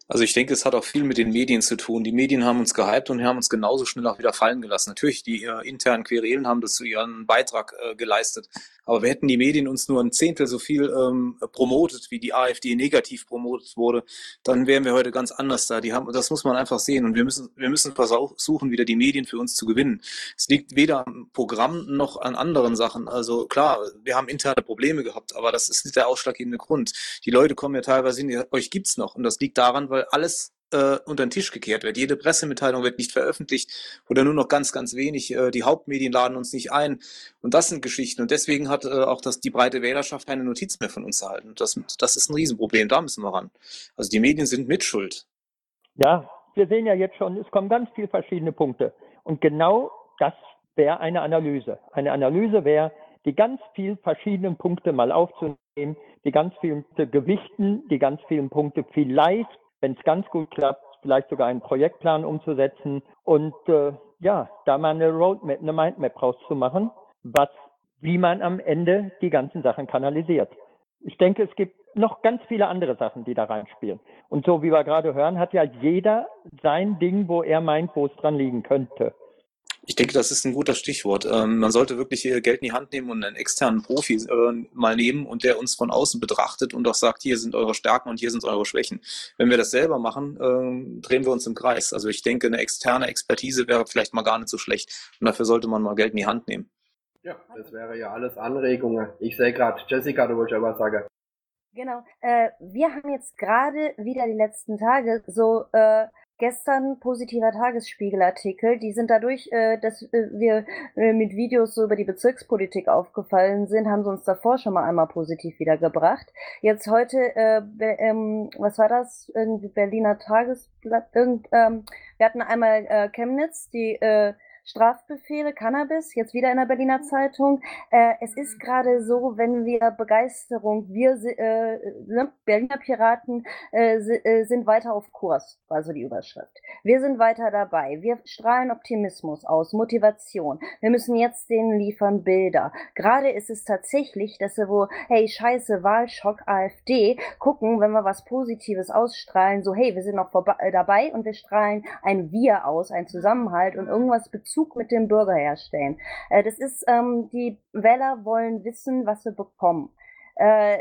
Also ich denke, es hat auch viel mit den Medien zu tun. Die Medien haben uns gehypt und haben uns genauso schnell auch wieder fallen gelassen. Natürlich, die äh, internen Querelen haben dazu ihren Beitrag äh, geleistet. Aber wir hätten die Medien uns nur ein Zehntel so viel ähm, promotet, wie die AfD negativ promotet wurde, dann wären wir heute ganz anders da. Die haben, das muss man einfach sehen. Und wir müssen, wir müssen versuchen, wieder die Medien für uns zu gewinnen. Es liegt weder am Programm noch an anderen Sachen. Also klar, wir haben interne Probleme gehabt, aber das ist nicht der ausschlaggebende Grund. Die Leute kommen ja teilweise hin, euch gibt's noch. Und das liegt daran, weil alles äh, unter den Tisch gekehrt wird. Jede Pressemitteilung wird nicht veröffentlicht oder nur noch ganz, ganz wenig. Äh, die Hauptmedien laden uns nicht ein. Und das sind Geschichten. Und deswegen hat äh, auch das, die breite Wählerschaft keine Notiz mehr von uns erhalten. Das, das ist ein Riesenproblem. Da müssen wir ran. Also die Medien sind mitschuld. Ja, wir sehen ja jetzt schon, es kommen ganz viele verschiedene Punkte. Und genau das wäre eine Analyse. Eine Analyse wäre, die ganz vielen verschiedenen Punkte mal aufzunehmen, die ganz vielen Punkte gewichten, die ganz vielen Punkte vielleicht wenn es ganz gut klappt, vielleicht sogar einen Projektplan umzusetzen und äh, ja, da mal eine Roadmap, eine Mindmap rauszumachen, was, wie man am Ende die ganzen Sachen kanalisiert. Ich denke, es gibt noch ganz viele andere Sachen, die da reinspielen. Und so wie wir gerade hören, hat ja jeder sein Ding, wo er meint, wo es dran liegen könnte. Ich denke, das ist ein guter Stichwort. Ähm, man sollte wirklich hier Geld in die Hand nehmen und einen externen Profi äh, mal nehmen und der uns von außen betrachtet und auch sagt, hier sind eure Stärken und hier sind eure Schwächen. Wenn wir das selber machen, äh, drehen wir uns im Kreis. Also ich denke, eine externe Expertise wäre vielleicht mal gar nicht so schlecht und dafür sollte man mal Geld in die Hand nehmen. Ja, das wäre ja alles Anregungen. Ich sehe gerade, Jessica, du wolltest ja was sagen. Genau. Äh, wir haben jetzt gerade wieder die letzten Tage so äh, gestern positiver Tagesspiegelartikel. Die sind dadurch, äh, dass äh, wir äh, mit Videos so über die Bezirkspolitik aufgefallen sind, haben sie uns davor schon mal einmal positiv wiedergebracht. Jetzt heute, äh, ähm, was war das? Irgendwie Berliner Tagesblatt. Irgend, ähm, wir hatten einmal äh, Chemnitz, die äh, Strafbefehle, Cannabis, jetzt wieder in der Berliner Zeitung. Äh, es ist gerade so, wenn wir Begeisterung, wir äh, ne, Berliner Piraten äh, äh, sind weiter auf Kurs, war so die Überschrift. Wir sind weiter dabei. Wir strahlen Optimismus aus, Motivation. Wir müssen jetzt denen liefern Bilder. Gerade ist es tatsächlich, dass wir wo, hey, scheiße, Wahlschock, AfD, gucken, wenn wir was Positives ausstrahlen, so, hey, wir sind noch dabei und wir strahlen ein Wir aus, ein Zusammenhalt und irgendwas bezüglich Bezug mit dem Bürger herstellen. Äh, das ist, ähm, die Wähler wollen wissen, was sie bekommen. Äh,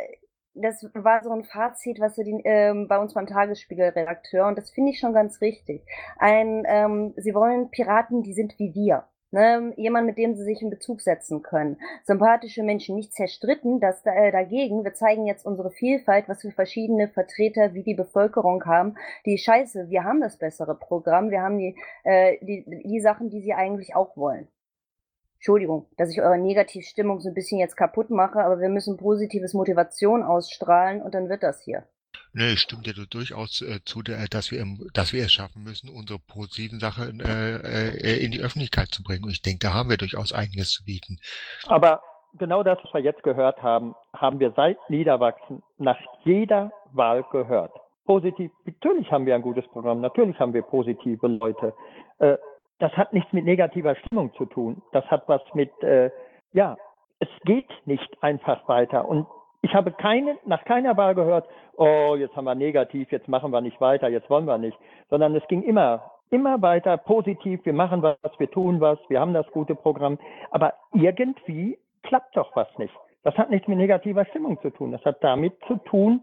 das war so ein Fazit, was sie die, ähm, bei uns beim Tagesspiegel-Redakteur, und das finde ich schon ganz richtig. Ein, ähm, sie wollen Piraten, die sind wie wir. Ne, jemand, mit dem sie sich in Bezug setzen können. Sympathische Menschen nicht zerstritten, dass äh, dagegen, wir zeigen jetzt unsere Vielfalt, was wir verschiedene Vertreter wie die Bevölkerung haben. Die Scheiße, wir haben das bessere Programm, wir haben die, äh, die, die Sachen, die sie eigentlich auch wollen. Entschuldigung, dass ich eure Negativstimmung so ein bisschen jetzt kaputt mache, aber wir müssen positives Motivation ausstrahlen und dann wird das hier. Nee, stimmt ja durchaus äh, zu, dass wir, dass wir es schaffen müssen, unsere positiven Sachen äh, äh, in die Öffentlichkeit zu bringen. Und ich denke, da haben wir durchaus einiges zu bieten. Aber genau das, was wir jetzt gehört haben, haben wir seit Niederwachsen nach jeder Wahl gehört. Positiv, natürlich haben wir ein gutes Programm, natürlich haben wir positive Leute. Äh, das hat nichts mit negativer Stimmung zu tun. Das hat was mit, äh, ja, es geht nicht einfach weiter. Und ich habe keine, nach keiner Wahl gehört, oh, jetzt haben wir negativ, jetzt machen wir nicht weiter, jetzt wollen wir nicht, sondern es ging immer, immer weiter positiv, wir machen was, wir tun was, wir haben das gute Programm, aber irgendwie klappt doch was nicht. Das hat nichts mit negativer Stimmung zu tun, das hat damit zu tun,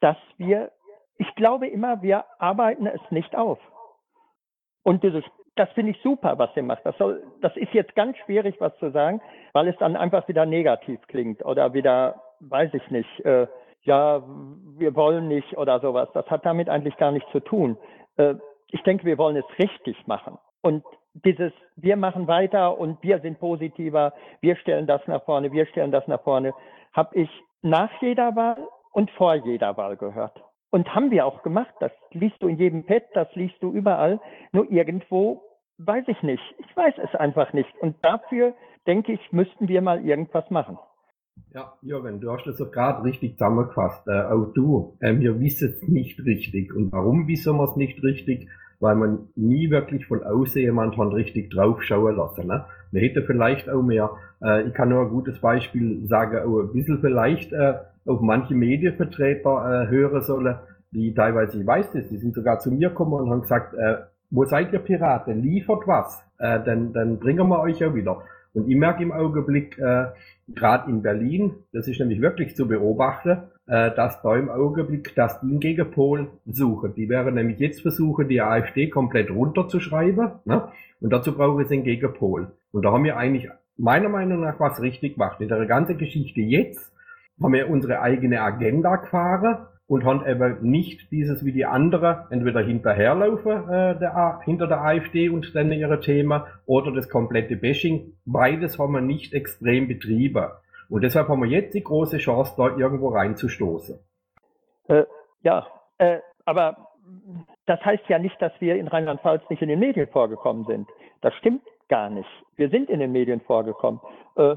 dass wir, ich glaube immer, wir arbeiten es nicht auf. Und dieses, das finde ich super, was ihr macht. Das, soll, das ist jetzt ganz schwierig, was zu sagen, weil es dann einfach wieder negativ klingt oder wieder, weiß ich nicht, äh, ja, wir wollen nicht oder sowas. Das hat damit eigentlich gar nichts zu tun. Äh, ich denke, wir wollen es richtig machen. Und dieses, wir machen weiter und wir sind positiver, wir stellen das nach vorne, wir stellen das nach vorne, habe ich nach jeder Wahl und vor jeder Wahl gehört. Und haben wir auch gemacht. Das liest du in jedem Pad, das liest du überall. Nur irgendwo weiß ich nicht. Ich weiß es einfach nicht. Und dafür, denke ich, müssten wir mal irgendwas machen. Ja, Jürgen, du hast das so gerade richtig zusammengefasst. Äh, auch du, äh, wir wissen es nicht richtig. Und warum wissen wir es nicht richtig? Weil man nie wirklich von außen jemanden richtig draufschauen lassen. Ne? Man hätte vielleicht auch mehr, äh, ich kann nur ein gutes Beispiel sagen, auch ein bisschen vielleicht äh, auf manche Medienvertreter äh, hören sollen, die teilweise, ich weiß das, die sind sogar zu mir gekommen und haben gesagt, äh, wo seid ihr Piraten? Liefert was, äh, dann, dann bringen wir euch ja wieder. Und ich merke im Augenblick, äh, gerade in Berlin, das ist nämlich wirklich zu beobachten, äh, dass da im Augenblick das Ding gegen Pol suchen. Die werden nämlich jetzt versuchen, die AfD komplett runterzuschreiben. Ne? Und dazu brauchen sie einen Gegenpol. Und da haben wir eigentlich meiner Meinung nach was richtig gemacht. In der ganzen Geschichte jetzt haben wir unsere eigene Agenda gefahren und haben eben nicht dieses wie die anderen entweder hinterherlaufen äh, der, hinter der AfD und dann ihre Themen oder das komplette Bashing. Beides haben wir nicht extrem betrieben. Und deshalb haben wir jetzt die große Chance, da irgendwo reinzustoßen. Äh, ja, äh, aber das heißt ja nicht, dass wir in Rheinland-Pfalz nicht in den Medien vorgekommen sind. Das stimmt gar nicht. Wir sind in den Medien vorgekommen. Äh,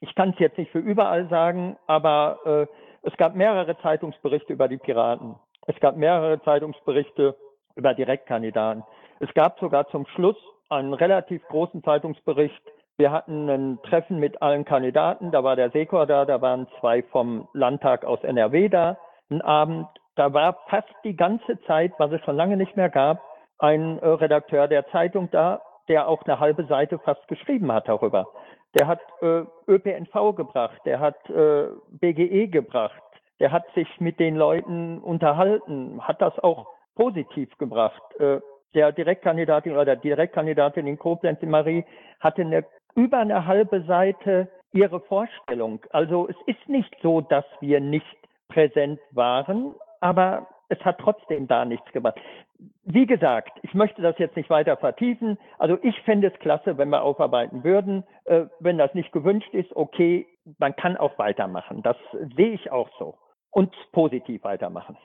ich kann es jetzt nicht für überall sagen, aber äh, es gab mehrere Zeitungsberichte über die Piraten. Es gab mehrere Zeitungsberichte über Direktkandidaten. Es gab sogar zum Schluss einen relativ großen Zeitungsbericht. Wir hatten ein Treffen mit allen Kandidaten. Da war der Sekor da, da waren zwei vom Landtag aus NRW da. Ein Abend, da war fast die ganze Zeit, was es schon lange nicht mehr gab, ein äh, Redakteur der Zeitung da, der auch eine halbe Seite fast geschrieben hat darüber der hat äh, ÖPNV gebracht, der hat äh, BGE gebracht, der hat sich mit den Leuten unterhalten, hat das auch positiv gebracht. Äh, der Direktkandidatin oder der Direktkandidatin in Koblenz, in Marie, hatte eine, über eine halbe Seite ihre Vorstellung. Also es ist nicht so, dass wir nicht präsent waren, aber es hat trotzdem da nichts gemacht. Wie gesagt, ich möchte das jetzt nicht weiter vertiefen. Also ich fände es klasse, wenn wir aufarbeiten würden. Äh, wenn das nicht gewünscht ist, okay, man kann auch weitermachen. Das sehe ich auch so. Und positiv weitermachen.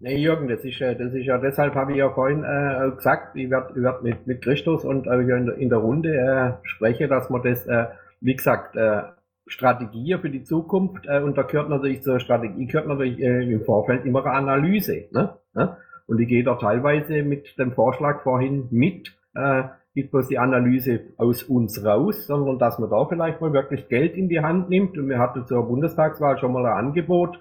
Nee, Jürgen, das ist, das ist ja, deshalb habe ich ja vorhin äh, gesagt, ich werde werd mit, mit Christus und äh, in, der, in der Runde äh, spreche, dass man das, äh, wie gesagt, äh, Strategie für die Zukunft äh, und da gehört natürlich zur Strategie gehört natürlich äh, im Vorfeld immer eine Analyse. Ne? ne? Und ich gehe da teilweise mit dem Vorschlag vorhin mit, äh, nicht bloß die Analyse aus uns raus, sondern dass man da vielleicht mal wirklich Geld in die Hand nimmt. Und wir hatten zur Bundestagswahl schon mal ein Angebot,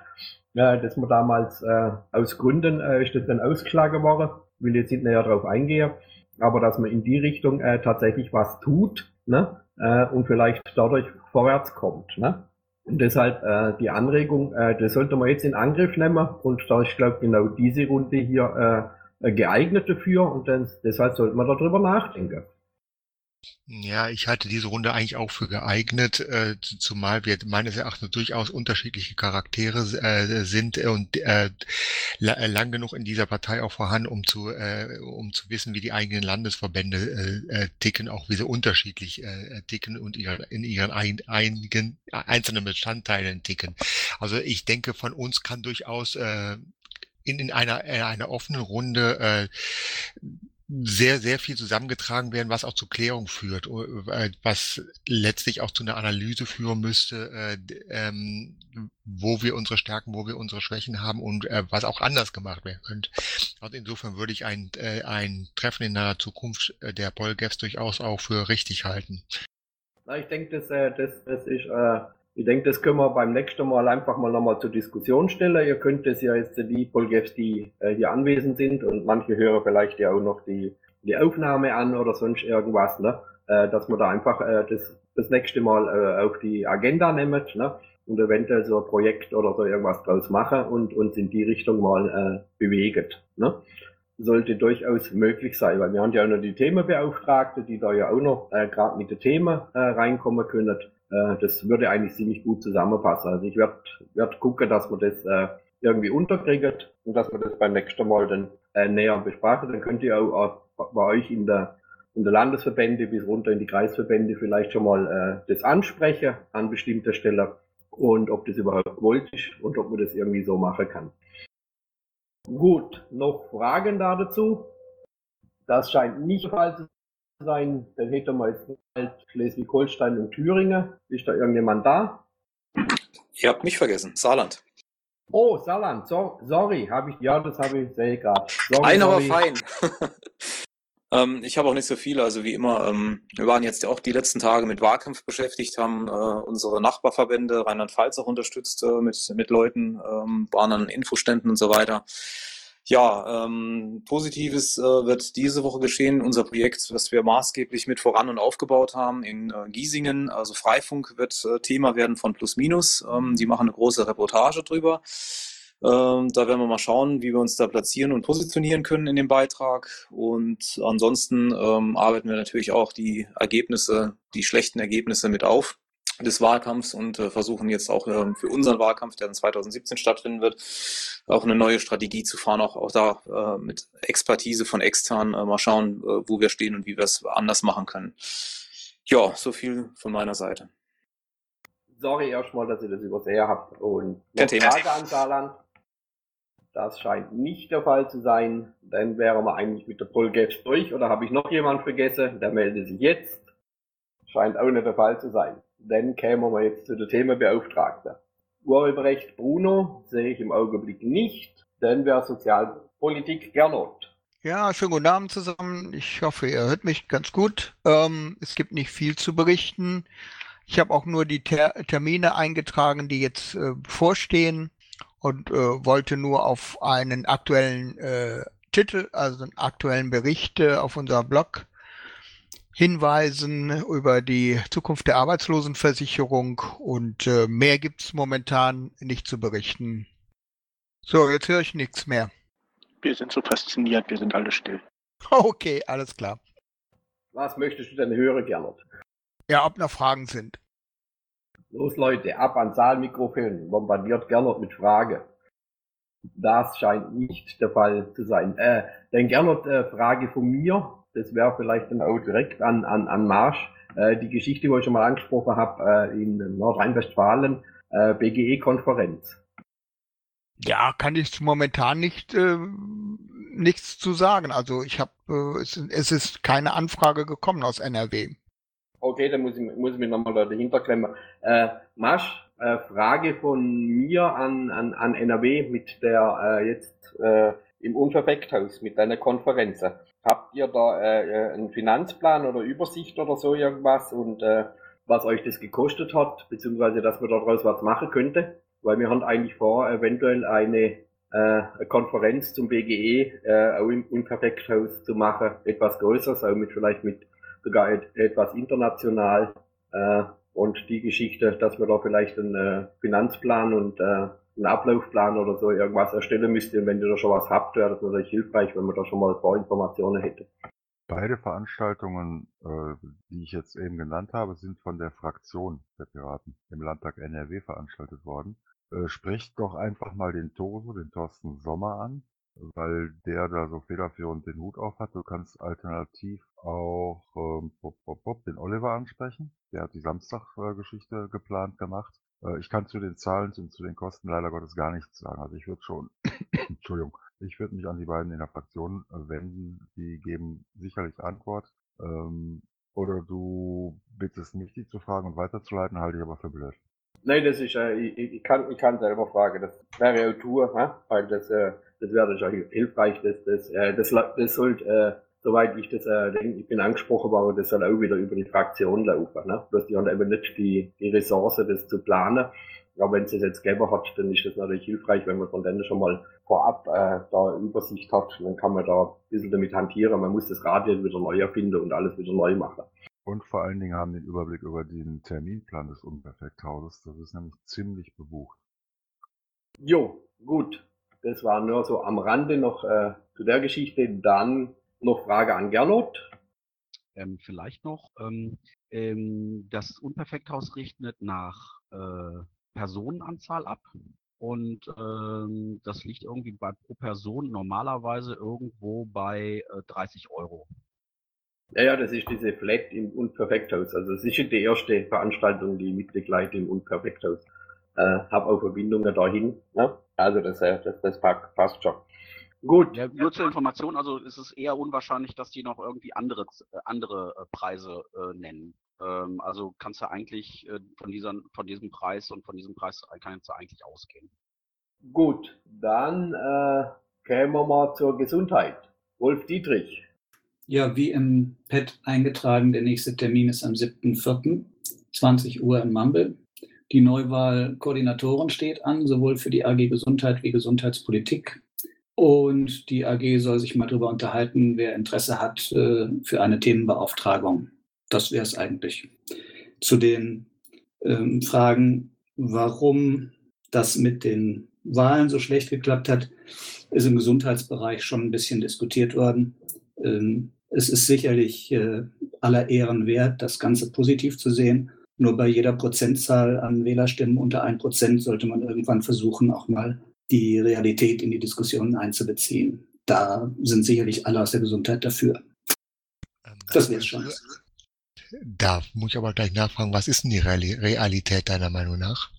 äh, das man damals äh, aus Gründen äh, ist das dann ausgeschlagen worden. Will jetzt nicht näher darauf eingehen, aber dass man in die Richtung äh, tatsächlich was tut ne? Äh, und vielleicht dadurch vorwärts kommt. Ne? Und deshalb äh, die Anregung, äh, das sollte man jetzt in Angriff nehmen und da ist, glaube genau diese Runde hier äh, geeignet dafür und dann, deshalb sollte man darüber nachdenken. Ja, ich halte diese Runde eigentlich auch für geeignet, äh, zumal wir meines Erachtens durchaus unterschiedliche Charaktere äh, sind und äh, lang genug in dieser Partei auch vorhanden, um zu, äh, um zu wissen, wie die eigenen Landesverbände äh, äh ticken, auch wie sie unterschiedlich äh, ticken und ihre, in ihren ein, einigen einzelnen Bestandteilen ticken. Also ich denke, von uns kann durchaus äh, in, in einer, in einer offenen Runde äh, sehr, sehr viel zusammengetragen werden, was auch zur Klärung führt, äh, was letztlich auch zu einer Analyse führen müsste, äh, ähm, wo wir unsere Stärken, wo wir unsere Schwächen haben und äh, was auch anders gemacht werden könnte. Also insofern würde ich ein, äh, ein Treffen in naher Zukunft äh, der Polgefs durchaus auch für richtig halten. Ich denke, das, äh, das, das ist äh, ich denke, das können wir beim nächsten Mal einfach mal nochmal zur Diskussion stellen. Ihr könnt es ja jetzt die Polgefs, die äh, hier anwesend sind und manche hören vielleicht ja auch noch die, die Aufnahme an oder sonst irgendwas, ne? Äh, dass man da einfach äh, das, das nächste Mal äh, auf die Agenda nimmt ne? und eventuell so ein Projekt oder so irgendwas draus machen und uns in die Richtung mal äh, bewegt. Ne? Sollte durchaus möglich sein, weil wir haben ja auch noch die Themenbeauftragte, die da ja auch noch äh, gerade mit den Themen äh, reinkommen können äh, das würde eigentlich ziemlich gut zusammenpassen. Also ich werde werd gucken, dass man das äh, irgendwie unterkriegt und dass wir das beim nächsten Mal dann äh, näher besprechen. Dann könnt ihr auch, auch bei euch in der in der Landesverbände bis runter in die Kreisverbände vielleicht schon mal äh, das ansprechen an bestimmter Stelle und ob das überhaupt gewollt ist und ob man das irgendwie so machen kann. Gut, noch Fragen da dazu? Das scheint nicht der Fall zu sein, dann hätten wir jetzt halt Schleswig-Holstein und Thüringen. Ist da irgendjemand da? Ihr habt mich vergessen, Saarland. Oh, Saarland, so, sorry, habe ich, ja, das habe ich, sehe gerade. Ein, aber fein. [LAUGHS] ähm, ich habe auch nicht so viele, also wie immer, ähm, wir waren jetzt auch die letzten Tage mit Wahlkampf beschäftigt, haben äh, unsere Nachbarverbände Rheinland-Pfalz auch unterstützt äh, mit, mit Leuten, ähm, waren an Infoständen und so weiter. Ja, ähm, Positives äh, wird diese Woche geschehen. Unser Projekt, das wir maßgeblich mit voran und aufgebaut haben in äh, Giesingen, also Freifunk, wird äh, Thema werden von Plus Minus. Ähm, die machen eine große Reportage drüber. Ähm, da werden wir mal schauen, wie wir uns da platzieren und positionieren können in dem Beitrag. Und ansonsten ähm, arbeiten wir natürlich auch die Ergebnisse, die schlechten Ergebnisse mit auf des Wahlkampfs und äh, versuchen jetzt auch äh, für unseren Wahlkampf, der dann 2017 stattfinden wird, auch eine neue Strategie zu fahren, auch, auch da äh, mit Expertise von extern äh, mal schauen, äh, wo wir stehen und wie wir es anders machen können. Ja, so viel von meiner Seite. Sorry erstmal, dass ihr das übersehen habt. Und noch Frage an Saarland. Das scheint nicht der Fall zu sein. Dann wären wir eigentlich mit der Polgate durch. Oder habe ich noch jemand vergessen? Der meldet sich jetzt. Scheint auch nicht der Fall zu sein. Dann kämen wir jetzt zu der Themenbeauftragten. Urheberrecht Bruno sehe ich im Augenblick nicht. Dann wäre Sozialpolitik Gernot. Ja, schönen guten Abend zusammen. Ich hoffe, ihr hört mich ganz gut. Ähm, es gibt nicht viel zu berichten. Ich habe auch nur die Ter Termine eingetragen, die jetzt äh, bevorstehen und äh, wollte nur auf einen aktuellen äh, Titel, also einen aktuellen Bericht auf unserem Blog hinweisen über die Zukunft der Arbeitslosenversicherung und äh, mehr gibt's momentan nicht zu berichten. So, jetzt höre ich nichts mehr. Wir sind so fasziniert, wir sind alle still. [LAUGHS] Okay, alles klar. Was möchtest du denn hören, Gernot? Ja, ob noch Fragen sind. Los Leute, ab an Saalmikrofon, bombardiert Gernot mit Frage. Das scheint nicht der Fall zu sein. Äh, dann gerne eine äh, Frage von mir. Das wäre vielleicht dann auch direkt an, an, an Marsch. Äh, die Geschichte, die ich schon mal angesprochen habe, äh, in Nordrhein-Westfalen, äh, BGE-Konferenz. Ja, kann ich momentan nicht äh, nichts zu sagen. Also ich habe, äh, es, es ist keine Anfrage gekommen aus NRW. Okay, dann muss ich, muss ich mich nochmal dahinter klemmen. Äh, Masch, äh, Frage von mir an, an, an NRW mit der äh, jetzt äh, im Unverfekthaus, mit deiner Konferenz. Habt ihr da äh, äh, einen Finanzplan oder Übersicht oder so irgendwas und äh, was euch das gekostet hat, beziehungsweise dass man daraus was machen könnte? Weil wir haben eigentlich vor, eventuell eine äh, eine Konferenz zum BGE äh, auch im Unperfekthaus zu machen, etwas größeres, auch mit vielleicht mit sogar et etwas international äh, und die Geschichte, dass man da vielleicht einen äh, Finanzplan und äh, einen Ablaufplan oder so irgendwas erstellen müsste. Und wenn ihr da schon was habt, wäre das natürlich hilfreich, wenn man da schon mal Vorinformationen hätte. Beide Veranstaltungen, äh, die ich jetzt eben genannt habe, sind von der Fraktion der Piraten im Landtag NRW veranstaltet worden. Äh, sprecht doch einfach mal den Toso, den Thorsten Sommer an, weil der da so federführend den Hut auf hat. Du kannst alternativ auch ähm, pop, pop, pop, den Oliver ansprechen. Der hat die Samstag-Geschichte äh, geplant gemacht. Äh, ich kann zu den Zahlen und zu den Kosten leider Gottes gar nichts sagen. Also ich würde schon, [COUGHS] Entschuldigung, ich würde mich an die beiden in der Fraktion äh, wenden. Die geben sicherlich Antwort. Ähm, oder du bittest mich, die zu fragen und weiterzuleiten, halte ich aber für blöd. Nein, das ist, äh, ich, ich, kann, ich kann selber fragen. Das wäre auch Tour, ne? weil das, äh, das wäre ja hilfreich. Das, das, äh, das, das sollte, äh, soweit ich das äh, denke, ich bin angesprochen worden, das soll auch wieder über die Fraktion laufen. Ne? Bloß die haben eben nicht die, die Ressource, das zu planen. Aber wenn es das jetzt gäbe hat, dann ist das natürlich hilfreich, wenn man von denen schon mal vorab äh, da Übersicht hat. Dann kann man da ein bisschen damit hantieren. Man muss das Radio wieder neu erfinden und alles wieder neu machen. Und vor allen Dingen haben den Überblick über den Terminplan des Unperfekthauses. Das ist nämlich ziemlich bebucht. Jo, gut. Das war nur so am Rande noch äh, zu der Geschichte. Dann noch Frage an Gernot. Ähm, vielleicht noch. Ähm, ähm, das Unperfekthaus rechnet nach äh, Personenanzahl ab. Und ähm, das liegt irgendwie bei pro Person normalerweise irgendwo bei äh, 30 Euro. Ja, ja, das ist diese Flat im Unperfekthaus. Also es ist die erste Veranstaltung, die ich mitbegleite im Unperfekthaus. Äh, hab auch Verbindungen dahin. Ne? Also das, äh, das, das passt schon. Gut. Ja, nur zur Information, also ist es eher unwahrscheinlich, dass die noch irgendwie andere, äh, andere äh, Preise äh, nennen. Ähm, also kannst du eigentlich äh, von, dieser, von diesem Preis und von diesem Preis kannst du eigentlich ausgehen. Gut, dann äh, kämen wir mal zur Gesundheit. Wolf Dietrich. Ja, wie im Pad eingetragen, der nächste Termin ist am 7.4., 20 Uhr in Mumble. Die Neuwahl Koordinatoren steht an, sowohl für die AG Gesundheit wie Gesundheitspolitik. Und die AG soll sich mal darüber unterhalten, wer Interesse hat äh, für eine Themenbeauftragung. Das wäre es eigentlich. Zu den ähm, Fragen, warum das mit den Wahlen so schlecht geklappt hat, ist im Gesundheitsbereich schon ein bisschen diskutiert worden. Ähm, es ist sicherlich äh, aller Ehren wert, das Ganze positiv zu sehen. Nur bei jeder Prozentzahl an Wählerstimmen unter ein Prozent sollte man irgendwann versuchen, auch mal die Realität in die Diskussionen einzubeziehen. Da sind sicherlich alle aus der Gesundheit dafür. Ähm, das wäre schon. Da muss ich aber gleich nachfragen, was ist denn die Realität deiner Meinung nach?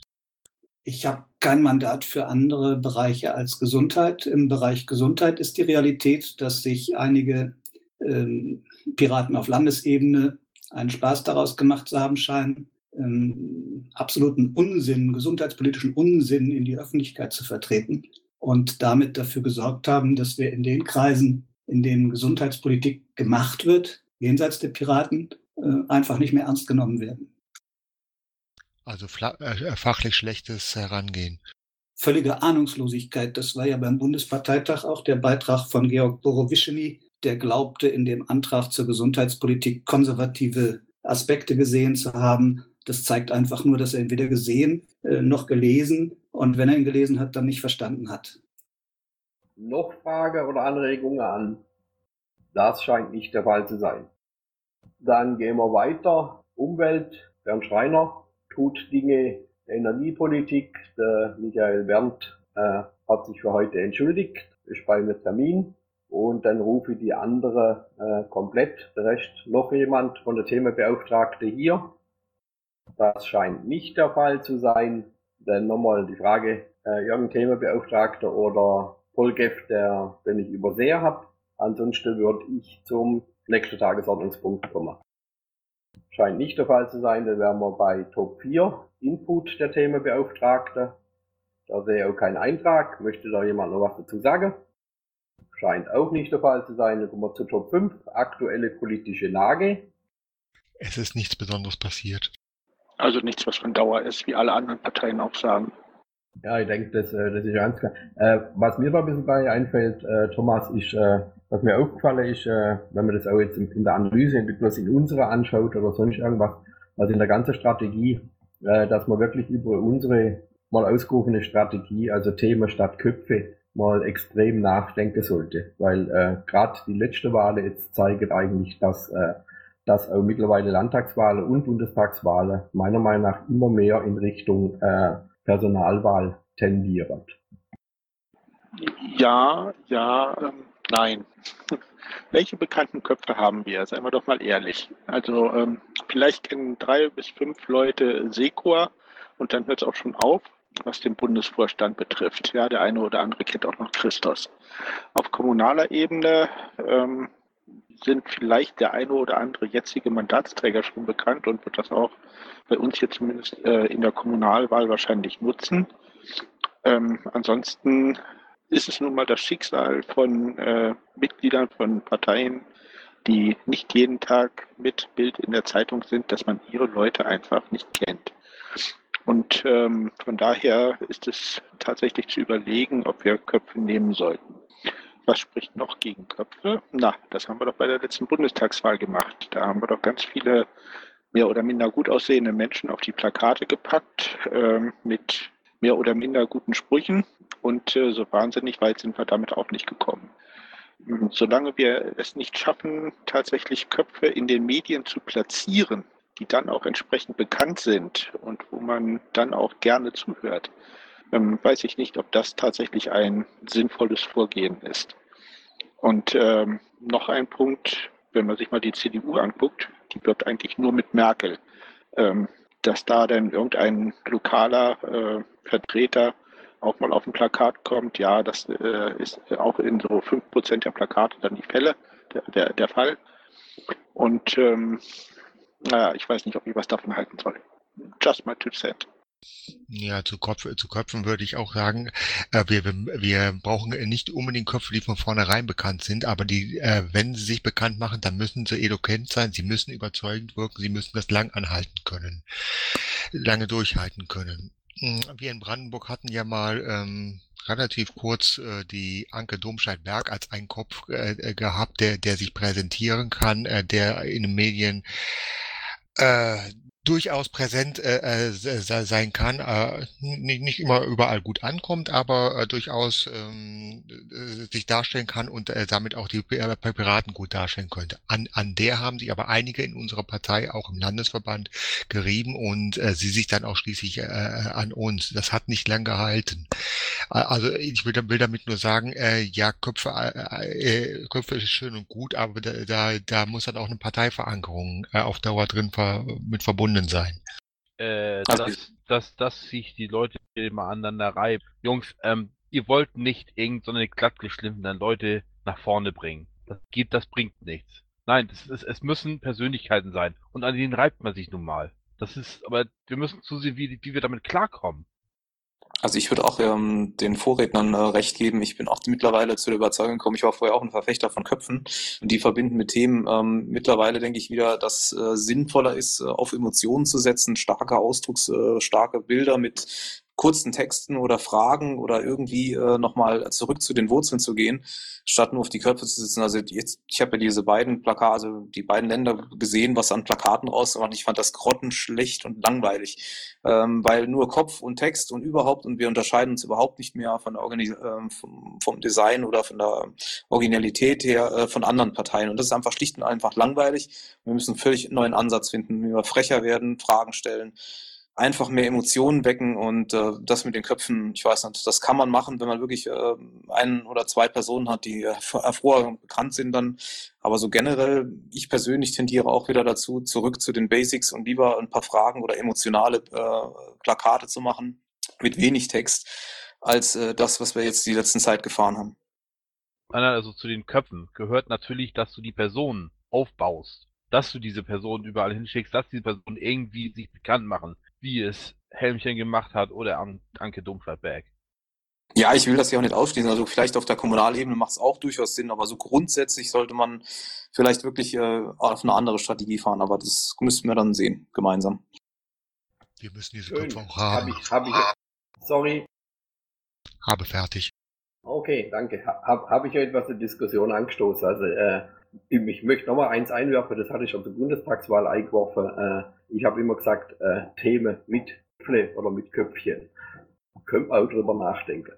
Ich habe kein Mandat für andere Bereiche als Gesundheit. Im Bereich Gesundheit ist die Realität, dass sich einige ähm, Piraten auf Landesebene einen Spaß daraus gemacht zu haben scheinen, ähm, absoluten Unsinn, gesundheitspolitischen Unsinn in die Öffentlichkeit zu vertreten und damit dafür gesorgt haben, dass wir in den Kreisen, in denen Gesundheitspolitik gemacht wird, jenseits der Piraten, äh, einfach nicht mehr ernst genommen werden. Also äh, fachlich schlechtes Herangehen. Völlige Ahnungslosigkeit. Das war ja beim Bundesparteitag auch der Beitrag von Georg Borowischeny, der glaubte, in dem Antrag zur Gesundheitspolitik konservative Aspekte gesehen zu haben. Das zeigt einfach nur, dass er ihn weder gesehen äh, noch gelesen und wenn er ihn gelesen hat, dann nicht verstanden hat. Noch Frage oder Anregungen an? Das scheint nicht der Fall zu sein. Dann gehen wir weiter. Umwelt, Bernd Schreiner tut Dinge der Energiepolitik, der Michael Berndt äh, hat sich für heute entschuldigt, ist bei einem Termin und dann rufe ich die andere äh, komplett. Der Rest noch jemand von der Themenbeauftragte hier. Das scheint nicht der Fall zu sein. Dann nochmal die Frage, äh, irgendein Themenbeauftragter oder Polgef, der, den ich übersehe habe. Ansonsten würde ich zum nächsten Tagesordnungspunkt kommen. Scheint nicht der Fall zu sein, dann wären wir bei Top 4, Input der Themenbeauftragte. Da sehe ich auch keinen Eintrag. Möchte da jemand noch was dazu sagen? Scheint auch nicht der Fall zu sein. Dann kommen wir zu Top 5, aktuelle politische Lage. Es ist nichts Besonderes passiert. Also nichts, was von Dauer ist, wie alle anderen Parteien auch sagen. Ja, ich denke, das, äh, das ist ganz klar. Äh, was mir da ein bisschen bei einfällt, äh, Thomas, ist, äh, was mir aufgefallen ist, äh, wenn man das auch jetzt in, der Analyse, nicht bloß in unserer anschaut oder sonst irgendwas, also in der ganzen Strategie, äh, dass man wirklich über unsere mal ausgerufene Strategie, also Thema statt Köpfe, mal extrem nachdenken sollte. Weil äh, gerade die letzte Wahl jetzt zeigt eigentlich, dass, äh, dass auch mittlerweile Landtagswahlen und Bundestagswahlen meiner Meinung nach immer mehr in Richtung äh, Personalwahl tendieren. Ja, ja, ähm, nein. [LAUGHS] Welche bekannten Köpfe haben wir? Seien wir doch mal ehrlich. Also ähm, vielleicht kennen drei bis fünf Leute Sekua und dann hört es auch schon auf, was den Bundesvorstand betrifft. Ja, der eine oder andere kennt auch noch Christos. Auf kommunaler Ebene ähm, sind vielleicht der eine oder andere jetzige Mandatsträger schon bekannt und wird das auch bei uns hier zumindest äh, in der Kommunalwahl wahrscheinlich nutzen. Ähm, ansonsten ist es nun mal das Schicksal von äh, Mitgliedern von Parteien, die nicht jeden Tag mit Bild in der Zeitung sind, dass man ihre Leute einfach nicht kennt. Und ähm, von daher ist es tatsächlich zu überlegen, ob wir Köpfe nehmen sollten. Was spricht noch gegen Köpfe? Na, das haben wir doch bei der letzten Bundestagswahl gemacht. Da haben wir doch ganz viele mehr oder minder gut aussehende Menschen auf die Plakate gepackt ähm, mit mehr oder minder guten Sprüchen. Und äh, so wahnsinnig weit sind wir damit auch nicht gekommen. Hm, solange wir es nicht schaffen, tatsächlich Köpfe in den Medien zu platzieren, die dann auch entsprechend bekannt sind und wo man dann auch gerne zuhört, ähm, weiß ich nicht, ob das tatsächlich ein sinnvolles Vorgehen ist. Und ähm, noch ein Punkt, wenn man sich mal die CDU anguckt, die wirbt eigentlich nur mit Merkel. Ähm, dass da dann irgendein lokaler äh, Vertreter auch mal auf ein Plakat kommt, ja, das äh, ist auch in so 5% der Plakate dann die Fälle, der, der, der Fall. Und ähm, naja, ich weiß nicht, ob ich was davon halten soll. Just my two cents. Ja, zu, Kopf, zu Köpfen würde ich auch sagen, äh, wir, wir brauchen nicht unbedingt Köpfe, die von vornherein bekannt sind, aber die, äh, wenn sie sich bekannt machen, dann müssen sie eloquent sein, sie müssen überzeugend wirken, sie müssen das lang anhalten können, lange durchhalten können. Hm, wir in Brandenburg hatten ja mal ähm, relativ kurz äh, die Anke Domscheit-Berg als einen Kopf äh, gehabt, der, der sich präsentieren kann, äh, der in den Medien äh, durchaus präsent äh, äh sein kann, äh, nicht, nicht immer überall gut ankommt, aber äh, durchaus ähm, äh, sich darstellen kann und äh, damit auch die Piraten gut darstellen könnte. An, an der haben sich aber einige in unserer Partei, auch im Landesverband, gerieben und äh, sie sich dann auch schließlich äh, an uns. Das hat nicht lang gehalten. Also ich will, will damit nur sagen, äh, ja, Köpfe, äh, Köpfe ist schön und gut, aber da, da, da muss dann auch eine Parteiverankerung äh, auf Dauer drin ver, mit verbunden verbunden sein. Äh, also dass, dass, dass sich die Leute immer aneinander reiben. Jungs, ähm, ihr wollt nicht irgendeine so glattgeschliffenen Leute nach vorne bringen. Das geht, das bringt nichts. Nein, das ist, es müssen Persönlichkeiten sein. Und an denen reibt man sich nun mal. Das ist, aber wir müssen zusehen, wie, wie wir damit klarkommen. Also ich würde auch ähm, den Vorrednern äh, recht geben. Ich bin auch mittlerweile zu der Überzeugung gekommen, ich war vorher auch ein Verfechter von Köpfen und die verbinden mit Themen. Ähm, mittlerweile denke ich wieder, dass äh, sinnvoller ist, äh, auf Emotionen zu setzen, starke Ausdrucks, äh, starke Bilder mit kurzen Texten oder Fragen oder irgendwie äh, nochmal zurück zu den Wurzeln zu gehen, statt nur auf die Köpfe zu sitzen. Also jetzt, ich habe ja diese beiden Plakate, also die beiden Länder gesehen, was an Plakaten rausmacht. Ich fand das grottenschlecht und langweilig, ähm, weil nur Kopf und Text und überhaupt und wir unterscheiden uns überhaupt nicht mehr von der Organis äh, vom, vom, Design oder von der Originalität her äh, von anderen Parteien. Und das ist einfach schlicht und einfach langweilig. Wir müssen einen völlig neuen Ansatz finden, wie wir frecher werden, Fragen stellen einfach mehr Emotionen wecken und äh, das mit den Köpfen, ich weiß nicht, das kann man machen, wenn man wirklich äh, ein oder zwei Personen hat, die hervorragend bekannt sind dann. Aber so generell, ich persönlich tendiere auch wieder dazu, zurück zu den Basics und lieber ein paar Fragen oder emotionale äh, Plakate zu machen mit wenig Text, als äh, das, was wir jetzt die letzten Zeit gefahren haben. Also zu den Köpfen gehört natürlich, dass du die Person aufbaust dass du diese Person überall hinschickst, dass diese Person irgendwie sich bekannt machen wie es Helmchen gemacht hat oder An Anke Domscheit-Berg. Ja, ich will das ja auch nicht ausschließen. Also vielleicht auf der Kommunalebene macht es auch durchaus Sinn, aber so grundsätzlich sollte man vielleicht wirklich äh, auf eine andere Strategie fahren. Aber das müssten wir dann sehen, gemeinsam. Wir müssen diese Köpfe auch haben. Hab ich, hab ich, sorry. Habe fertig. Okay, danke. Habe hab ich etwas in Diskussion angestoßen. Also äh, ich möchte nochmal eins einwerfen, das hatte ich schon zur Bundestagswahl eingeworfen. Äh, ich habe immer gesagt, äh, Themen mit Köpfle oder mit Köpfchen. Können auch drüber nachdenken.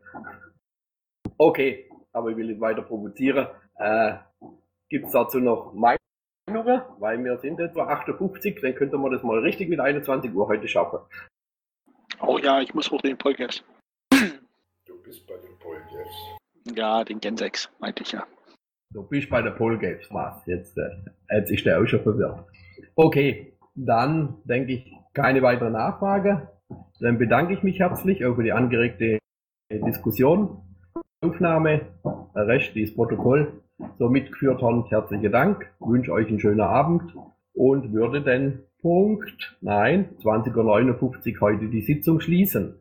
Okay, aber ich will nicht weiter provozieren. Äh, Gibt es dazu noch Meinungen? Weil wir sind etwa 58, dann könnte man das mal richtig mit 21 Uhr heute schaffen. Oh ja, ich muss hoch den Polgers. Du bist bei den Polgers. Ja, den Gen 6, meinte ich ja. Du bist bei der Polgames, was? Jetzt, äh, jetzt ist der auch schon verwirrt. Okay, dann denke ich keine weitere Nachfrage. Dann bedanke ich mich herzlich auch für die angeregte Diskussion. Aufnahme, der Rest ist Protokoll so mitgeführt haben. Herzlichen Dank, wünsche euch einen schönen Abend und würde den Punkt, nein, 20.59 Uhr heute die Sitzung schließen.